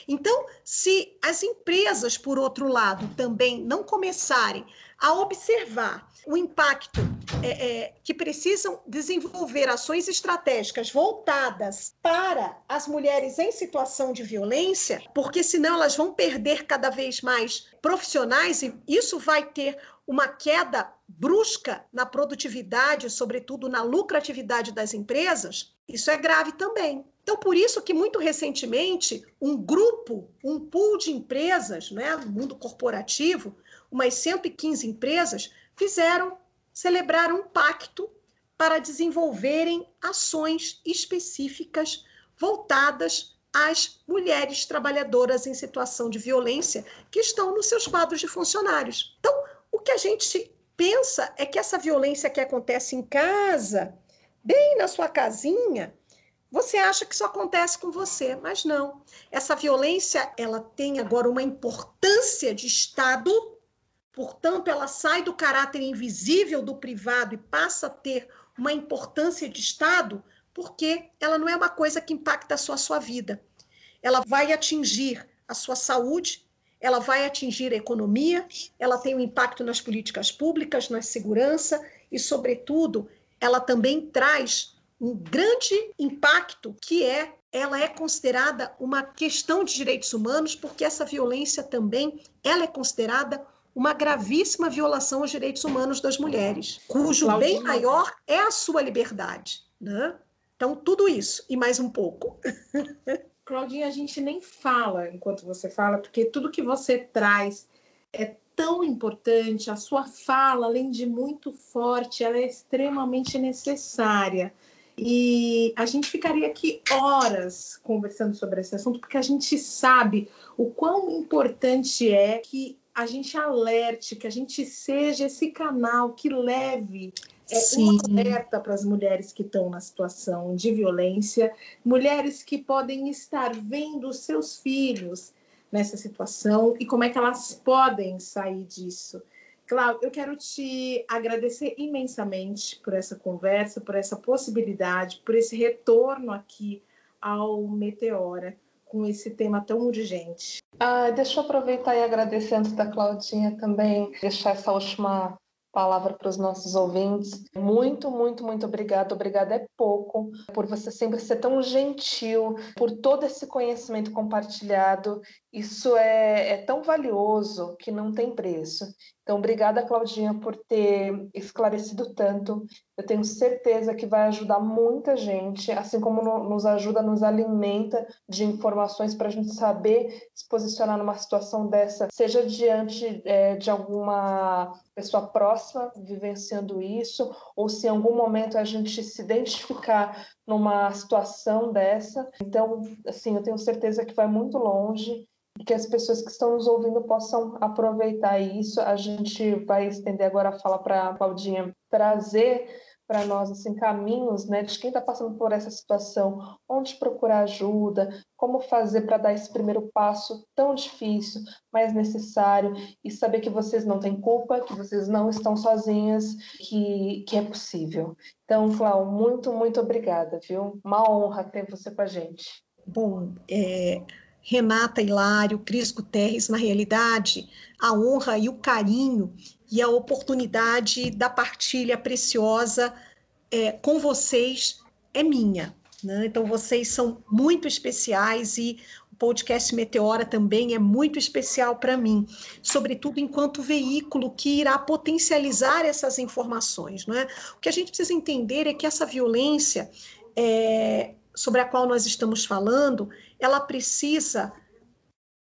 Então, se as empresas, por outro lado, também não começarem a observar o impacto é, é, que precisam desenvolver ações estratégicas voltadas para as mulheres em situação de violência, porque senão elas vão perder cada vez mais profissionais e isso vai ter uma queda brusca na produtividade, sobretudo na lucratividade das empresas, isso é grave também. Então, por isso que muito recentemente um grupo, um pool de empresas, né, no mundo corporativo, umas 115 empresas fizeram, celebraram um pacto para desenvolverem ações específicas voltadas às mulheres trabalhadoras em situação de violência que estão nos seus quadros de funcionários. Então, que a gente pensa é que essa violência que acontece em casa, bem na sua casinha, você acha que isso acontece com você, mas não. Essa violência, ela tem agora uma importância de Estado, portanto, ela sai do caráter invisível do privado e passa a ter uma importância de Estado, porque ela não é uma coisa que impacta só a sua vida. Ela vai atingir a sua saúde, ela vai atingir a economia, ela tem um impacto nas políticas públicas, na segurança e, sobretudo, ela também traz um grande impacto que é ela é considerada uma questão de direitos humanos porque essa violência também ela é considerada uma gravíssima violação aos direitos humanos das mulheres, cujo bem maior é a sua liberdade. Né? Então, tudo isso e mais um pouco.
Claudinha, a gente nem fala enquanto você fala, porque tudo que você traz é tão importante, a sua fala, além de muito forte, ela é extremamente necessária. E a gente ficaria aqui horas conversando sobre esse assunto, porque a gente sabe o quão importante é que a gente alerte, que a gente seja esse canal que leve é, um alerta para as mulheres que estão na situação de violência, mulheres que podem estar vendo os seus filhos nessa situação e como é que elas podem sair disso. Cláudio, eu quero te agradecer imensamente por essa conversa, por essa possibilidade, por esse retorno aqui ao Meteora com esse tema tão urgente.
Ah, deixa eu aproveitar e agradecer antes da Claudinha também, deixar essa última palavra para os nossos ouvintes. Muito, muito, muito obrigada. Obrigada é pouco por você sempre ser tão gentil, por todo esse conhecimento compartilhado. Isso é, é tão valioso que não tem preço. Então, obrigada, Claudinha, por ter esclarecido tanto. Eu tenho certeza que vai ajudar muita gente, assim como nos ajuda, nos alimenta de informações para a gente saber se posicionar numa situação dessa, seja diante é, de alguma pessoa próxima vivenciando isso, ou se em algum momento a gente se identificar numa situação dessa. Então, assim, eu tenho certeza que vai muito longe que as pessoas que estão nos ouvindo possam aproveitar isso. A gente vai estender agora a fala para a Claudinha trazer para nós assim caminhos, né, de quem está passando por essa situação, onde procurar ajuda, como fazer para dar esse primeiro passo tão difícil, mas necessário e saber que vocês não têm culpa, que vocês não estão sozinhas, que que é possível. Então, Cláudia, muito muito obrigada, viu? Uma honra ter você com a gente.
Bom, é Renata Hilário, Cris Guterres, na realidade, a honra e o carinho e a oportunidade da partilha preciosa é, com vocês é minha. Né? Então, vocês são muito especiais e o podcast Meteora também é muito especial para mim, sobretudo enquanto veículo que irá potencializar essas informações. Não é? O que a gente precisa entender é que essa violência é, sobre a qual nós estamos falando, ela precisa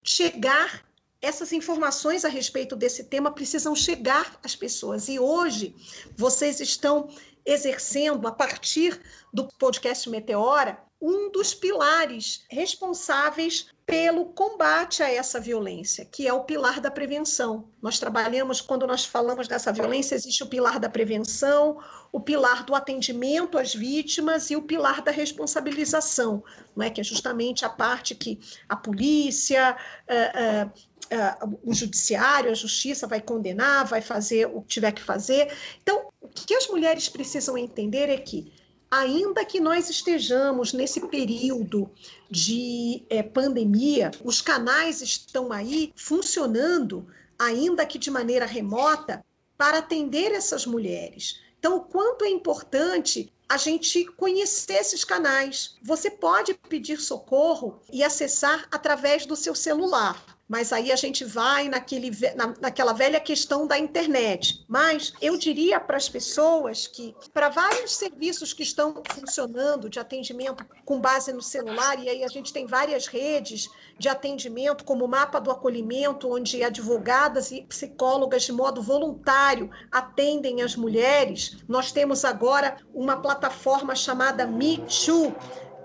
chegar, essas informações a respeito desse tema precisam chegar às pessoas. E hoje vocês estão exercendo, a partir do podcast Meteora, um dos pilares responsáveis pelo combate a essa violência, que é o pilar da prevenção. Nós trabalhamos, quando nós falamos dessa violência, existe o pilar da prevenção, o pilar do atendimento às vítimas e o pilar da responsabilização, não é? que é justamente a parte que a polícia, uh, uh, Uh, o judiciário, a justiça vai condenar, vai fazer o que tiver que fazer. Então, o que as mulheres precisam entender é que ainda que nós estejamos nesse período de é, pandemia, os canais estão aí funcionando, ainda que de maneira remota, para atender essas mulheres. Então, o quanto é importante a gente conhecer esses canais. Você pode pedir socorro e acessar através do seu celular mas aí a gente vai naquele, na, naquela velha questão da internet. Mas eu diria para as pessoas que, para vários serviços que estão funcionando de atendimento com base no celular, e aí a gente tem várias redes de atendimento, como o Mapa do Acolhimento, onde advogadas e psicólogas, de modo voluntário, atendem as mulheres. Nós temos agora uma plataforma chamada Me Too,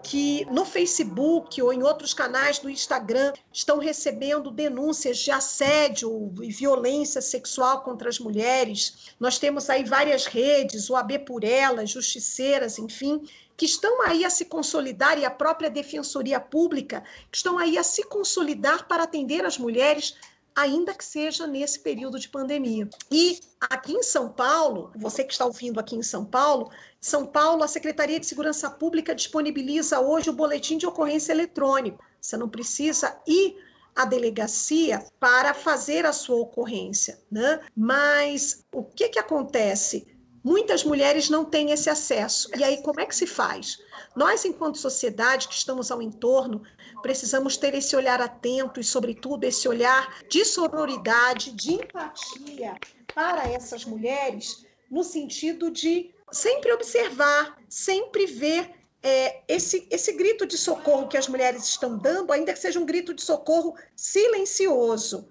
que no Facebook ou em outros canais do Instagram estão recebendo denúncias de assédio e violência sexual contra as mulheres. Nós temos aí várias redes, o AB por Elas, Justiceiras, enfim, que estão aí a se consolidar e a própria Defensoria Pública, que estão aí a se consolidar para atender as mulheres ainda que seja nesse período de pandemia. E aqui em São Paulo, você que está ouvindo aqui em São Paulo, São Paulo, a Secretaria de Segurança Pública disponibiliza hoje o boletim de ocorrência eletrônico. Você não precisa ir à delegacia para fazer a sua ocorrência, né? Mas o que que acontece? muitas mulheres não têm esse acesso. E aí, como é que se faz? Nós, enquanto sociedade que estamos ao entorno, precisamos ter esse olhar atento e, sobretudo, esse olhar de sororidade, de empatia para essas mulheres, no sentido de sempre observar, sempre ver é, esse, esse grito de socorro que as mulheres estão dando, ainda que seja um grito de socorro silencioso.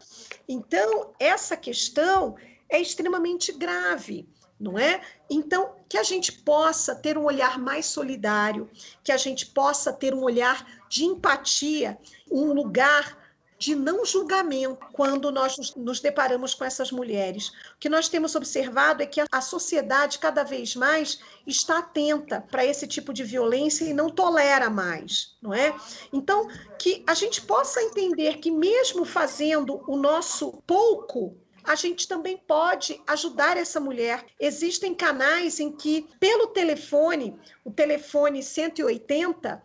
Então, essa questão é extremamente grave, não é? Então, que a gente possa ter um olhar mais solidário, que a gente possa ter um olhar de empatia, um lugar de não julgamento quando nós nos deparamos com essas mulheres. O que nós temos observado é que a sociedade cada vez mais está atenta para esse tipo de violência e não tolera mais, não é? Então, que a gente possa entender que mesmo fazendo o nosso pouco, a gente também pode ajudar essa mulher. Existem canais em que, pelo telefone, o telefone 180,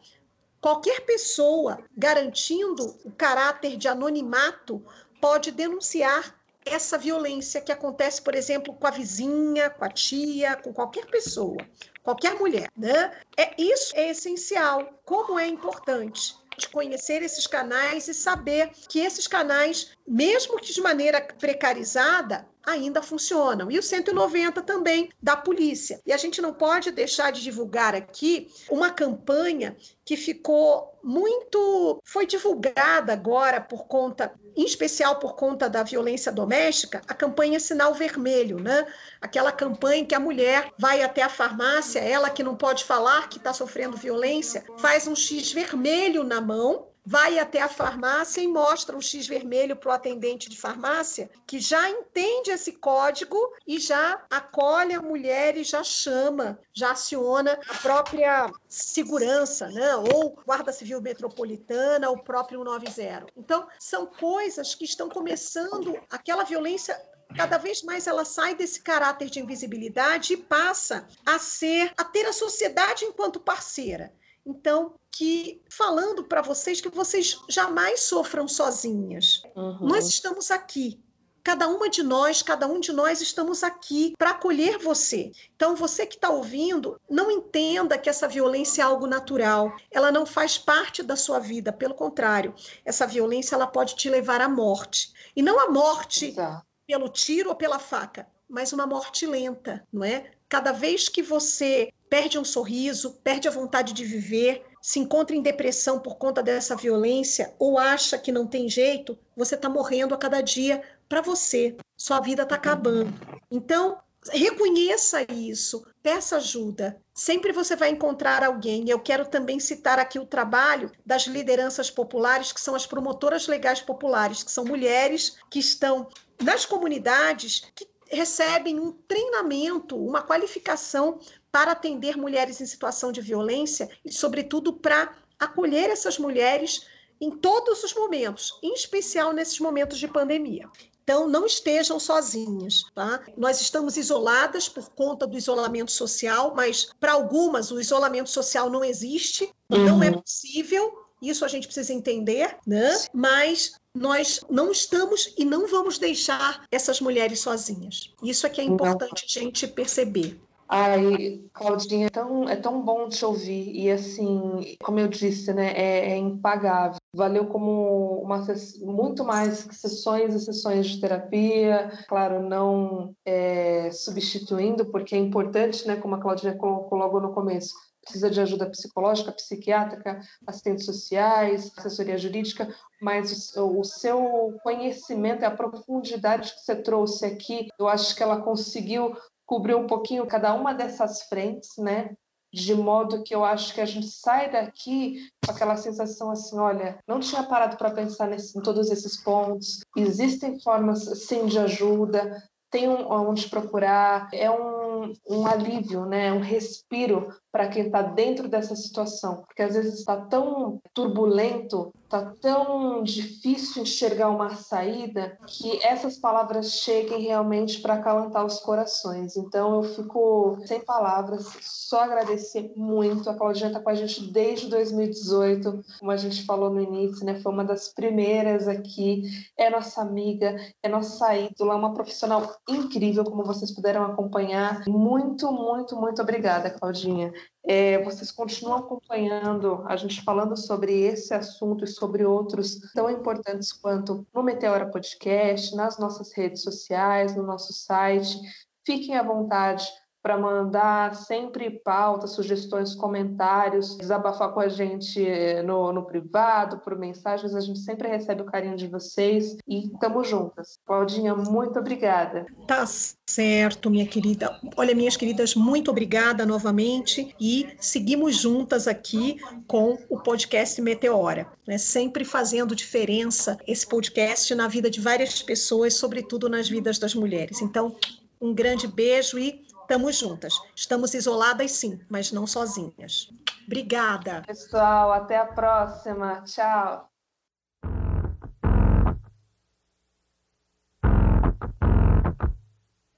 Qualquer pessoa garantindo o caráter de anonimato pode denunciar essa violência que acontece, por exemplo, com a vizinha, com a tia, com qualquer pessoa, qualquer mulher, né? É isso é essencial. Como é importante de conhecer esses canais e saber que esses canais, mesmo que de maneira precarizada, ainda funcionam. E o 190 também da polícia. E a gente não pode deixar de divulgar aqui uma campanha que ficou muito foi divulgada agora por conta, em especial por conta da violência doméstica, a campanha Sinal Vermelho, né? Aquela campanha que a mulher vai até a farmácia, ela que não pode falar que está sofrendo violência, faz um X vermelho na mão vai até a farmácia e mostra um X vermelho para o atendente de farmácia, que já entende esse código e já acolhe a mulher e já chama, já aciona a própria segurança, né? ou Guarda Civil Metropolitana, o próprio 190. Então, são coisas que estão começando, aquela violência cada vez mais ela sai desse caráter de invisibilidade e passa a ser a ter a sociedade enquanto parceira. Então, que falando para vocês que vocês jamais sofram sozinhas. Uhum. Nós estamos aqui. Cada uma de nós, cada um de nós estamos aqui para acolher você. Então, você que está ouvindo, não entenda que essa violência é algo natural. Ela não faz parte da sua vida. Pelo contrário, essa violência ela pode te levar à morte. E não a morte Exato. pelo tiro ou pela faca, mas uma morte lenta, não é? Cada vez que você perde um sorriso, perde a vontade de viver, se encontra em depressão por conta dessa violência ou acha que não tem jeito, você está morrendo a cada dia para você. Sua vida está acabando. Então, reconheça isso, peça ajuda. Sempre você vai encontrar alguém. Eu quero também citar aqui o trabalho das lideranças populares, que são as promotoras legais populares, que são mulheres que estão nas comunidades que recebem um treinamento, uma qualificação para atender mulheres em situação de violência e, sobretudo, para acolher essas mulheres em todos os momentos, em especial nesses momentos de pandemia. Então, não estejam sozinhas, tá? Nós estamos isoladas por conta do isolamento social, mas para algumas o isolamento social não existe, uhum. não é possível, isso a gente precisa entender, né? Mas nós não estamos e não vamos deixar essas mulheres sozinhas. Isso é que é importante a gente perceber.
Ai, Claudinha, é tão, é tão bom te ouvir. E assim, como eu disse, né, é, é impagável. Valeu como uma muito mais que sessões e sessões de terapia. Claro, não é, substituindo, porque é importante, né, como a Claudinha colocou logo no começo, precisa de ajuda psicológica, psiquiátrica, assistentes sociais, assessoria jurídica, mas o, seu conhecimento e a profundidade que você trouxe aqui, eu acho que ela conseguiu cobrir um pouquinho cada uma dessas frentes, né? De modo que eu acho que a gente sai daqui com aquela sensação assim, olha, não tinha parado para pensar nesse, em todos esses pontos. Existem formas sim de ajuda, tem um, onde procurar, é um, um alívio, né? um respiro para quem está dentro dessa situação, porque às vezes está tão turbulento tá tão difícil enxergar uma saída que essas palavras cheguem realmente para acalentar os corações. Então eu fico sem palavras, só agradecer muito. A Claudinha está com a gente desde 2018, como a gente falou no início, né? Foi uma das primeiras aqui, é nossa amiga, é nossa ídola, uma profissional incrível, como vocês puderam acompanhar. Muito, muito, muito obrigada, Claudinha. É, vocês continuam acompanhando a gente falando sobre esse assunto e sobre outros tão importantes quanto no Meteora Podcast, nas nossas redes sociais, no nosso site. Fiquem à vontade para mandar sempre pautas, sugestões, comentários, desabafar com a gente eh, no, no privado, por mensagens. A gente sempre recebe o carinho de vocês e estamos juntas. Claudinha, muito obrigada.
Tá certo, minha querida. Olha, minhas queridas, muito obrigada novamente e seguimos juntas aqui com o podcast Meteora, né? Sempre fazendo diferença esse podcast na vida de várias pessoas, sobretudo nas vidas das mulheres. Então, um grande beijo e estamos juntas. Estamos isoladas, sim, mas não sozinhas. Obrigada.
Pessoal, até a próxima. Tchau.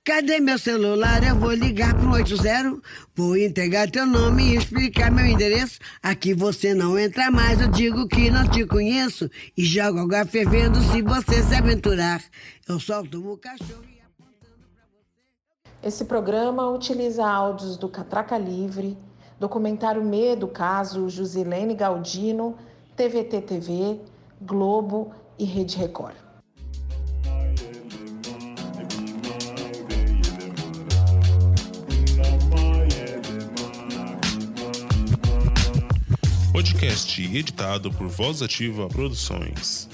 Cadê meu celular? Eu vou ligar pro 80. Vou entregar teu nome e explicar meu endereço. Aqui você não entra mais, eu digo que não te conheço. E jogo água fervendo se você se aventurar. Eu solto o cachorro.
Esse programa utiliza áudios do Catraca Livre, documentário Medo, caso Josilene Galdino, TVT TV, Globo e Rede Record.
Podcast editado por Voz Ativa Produções.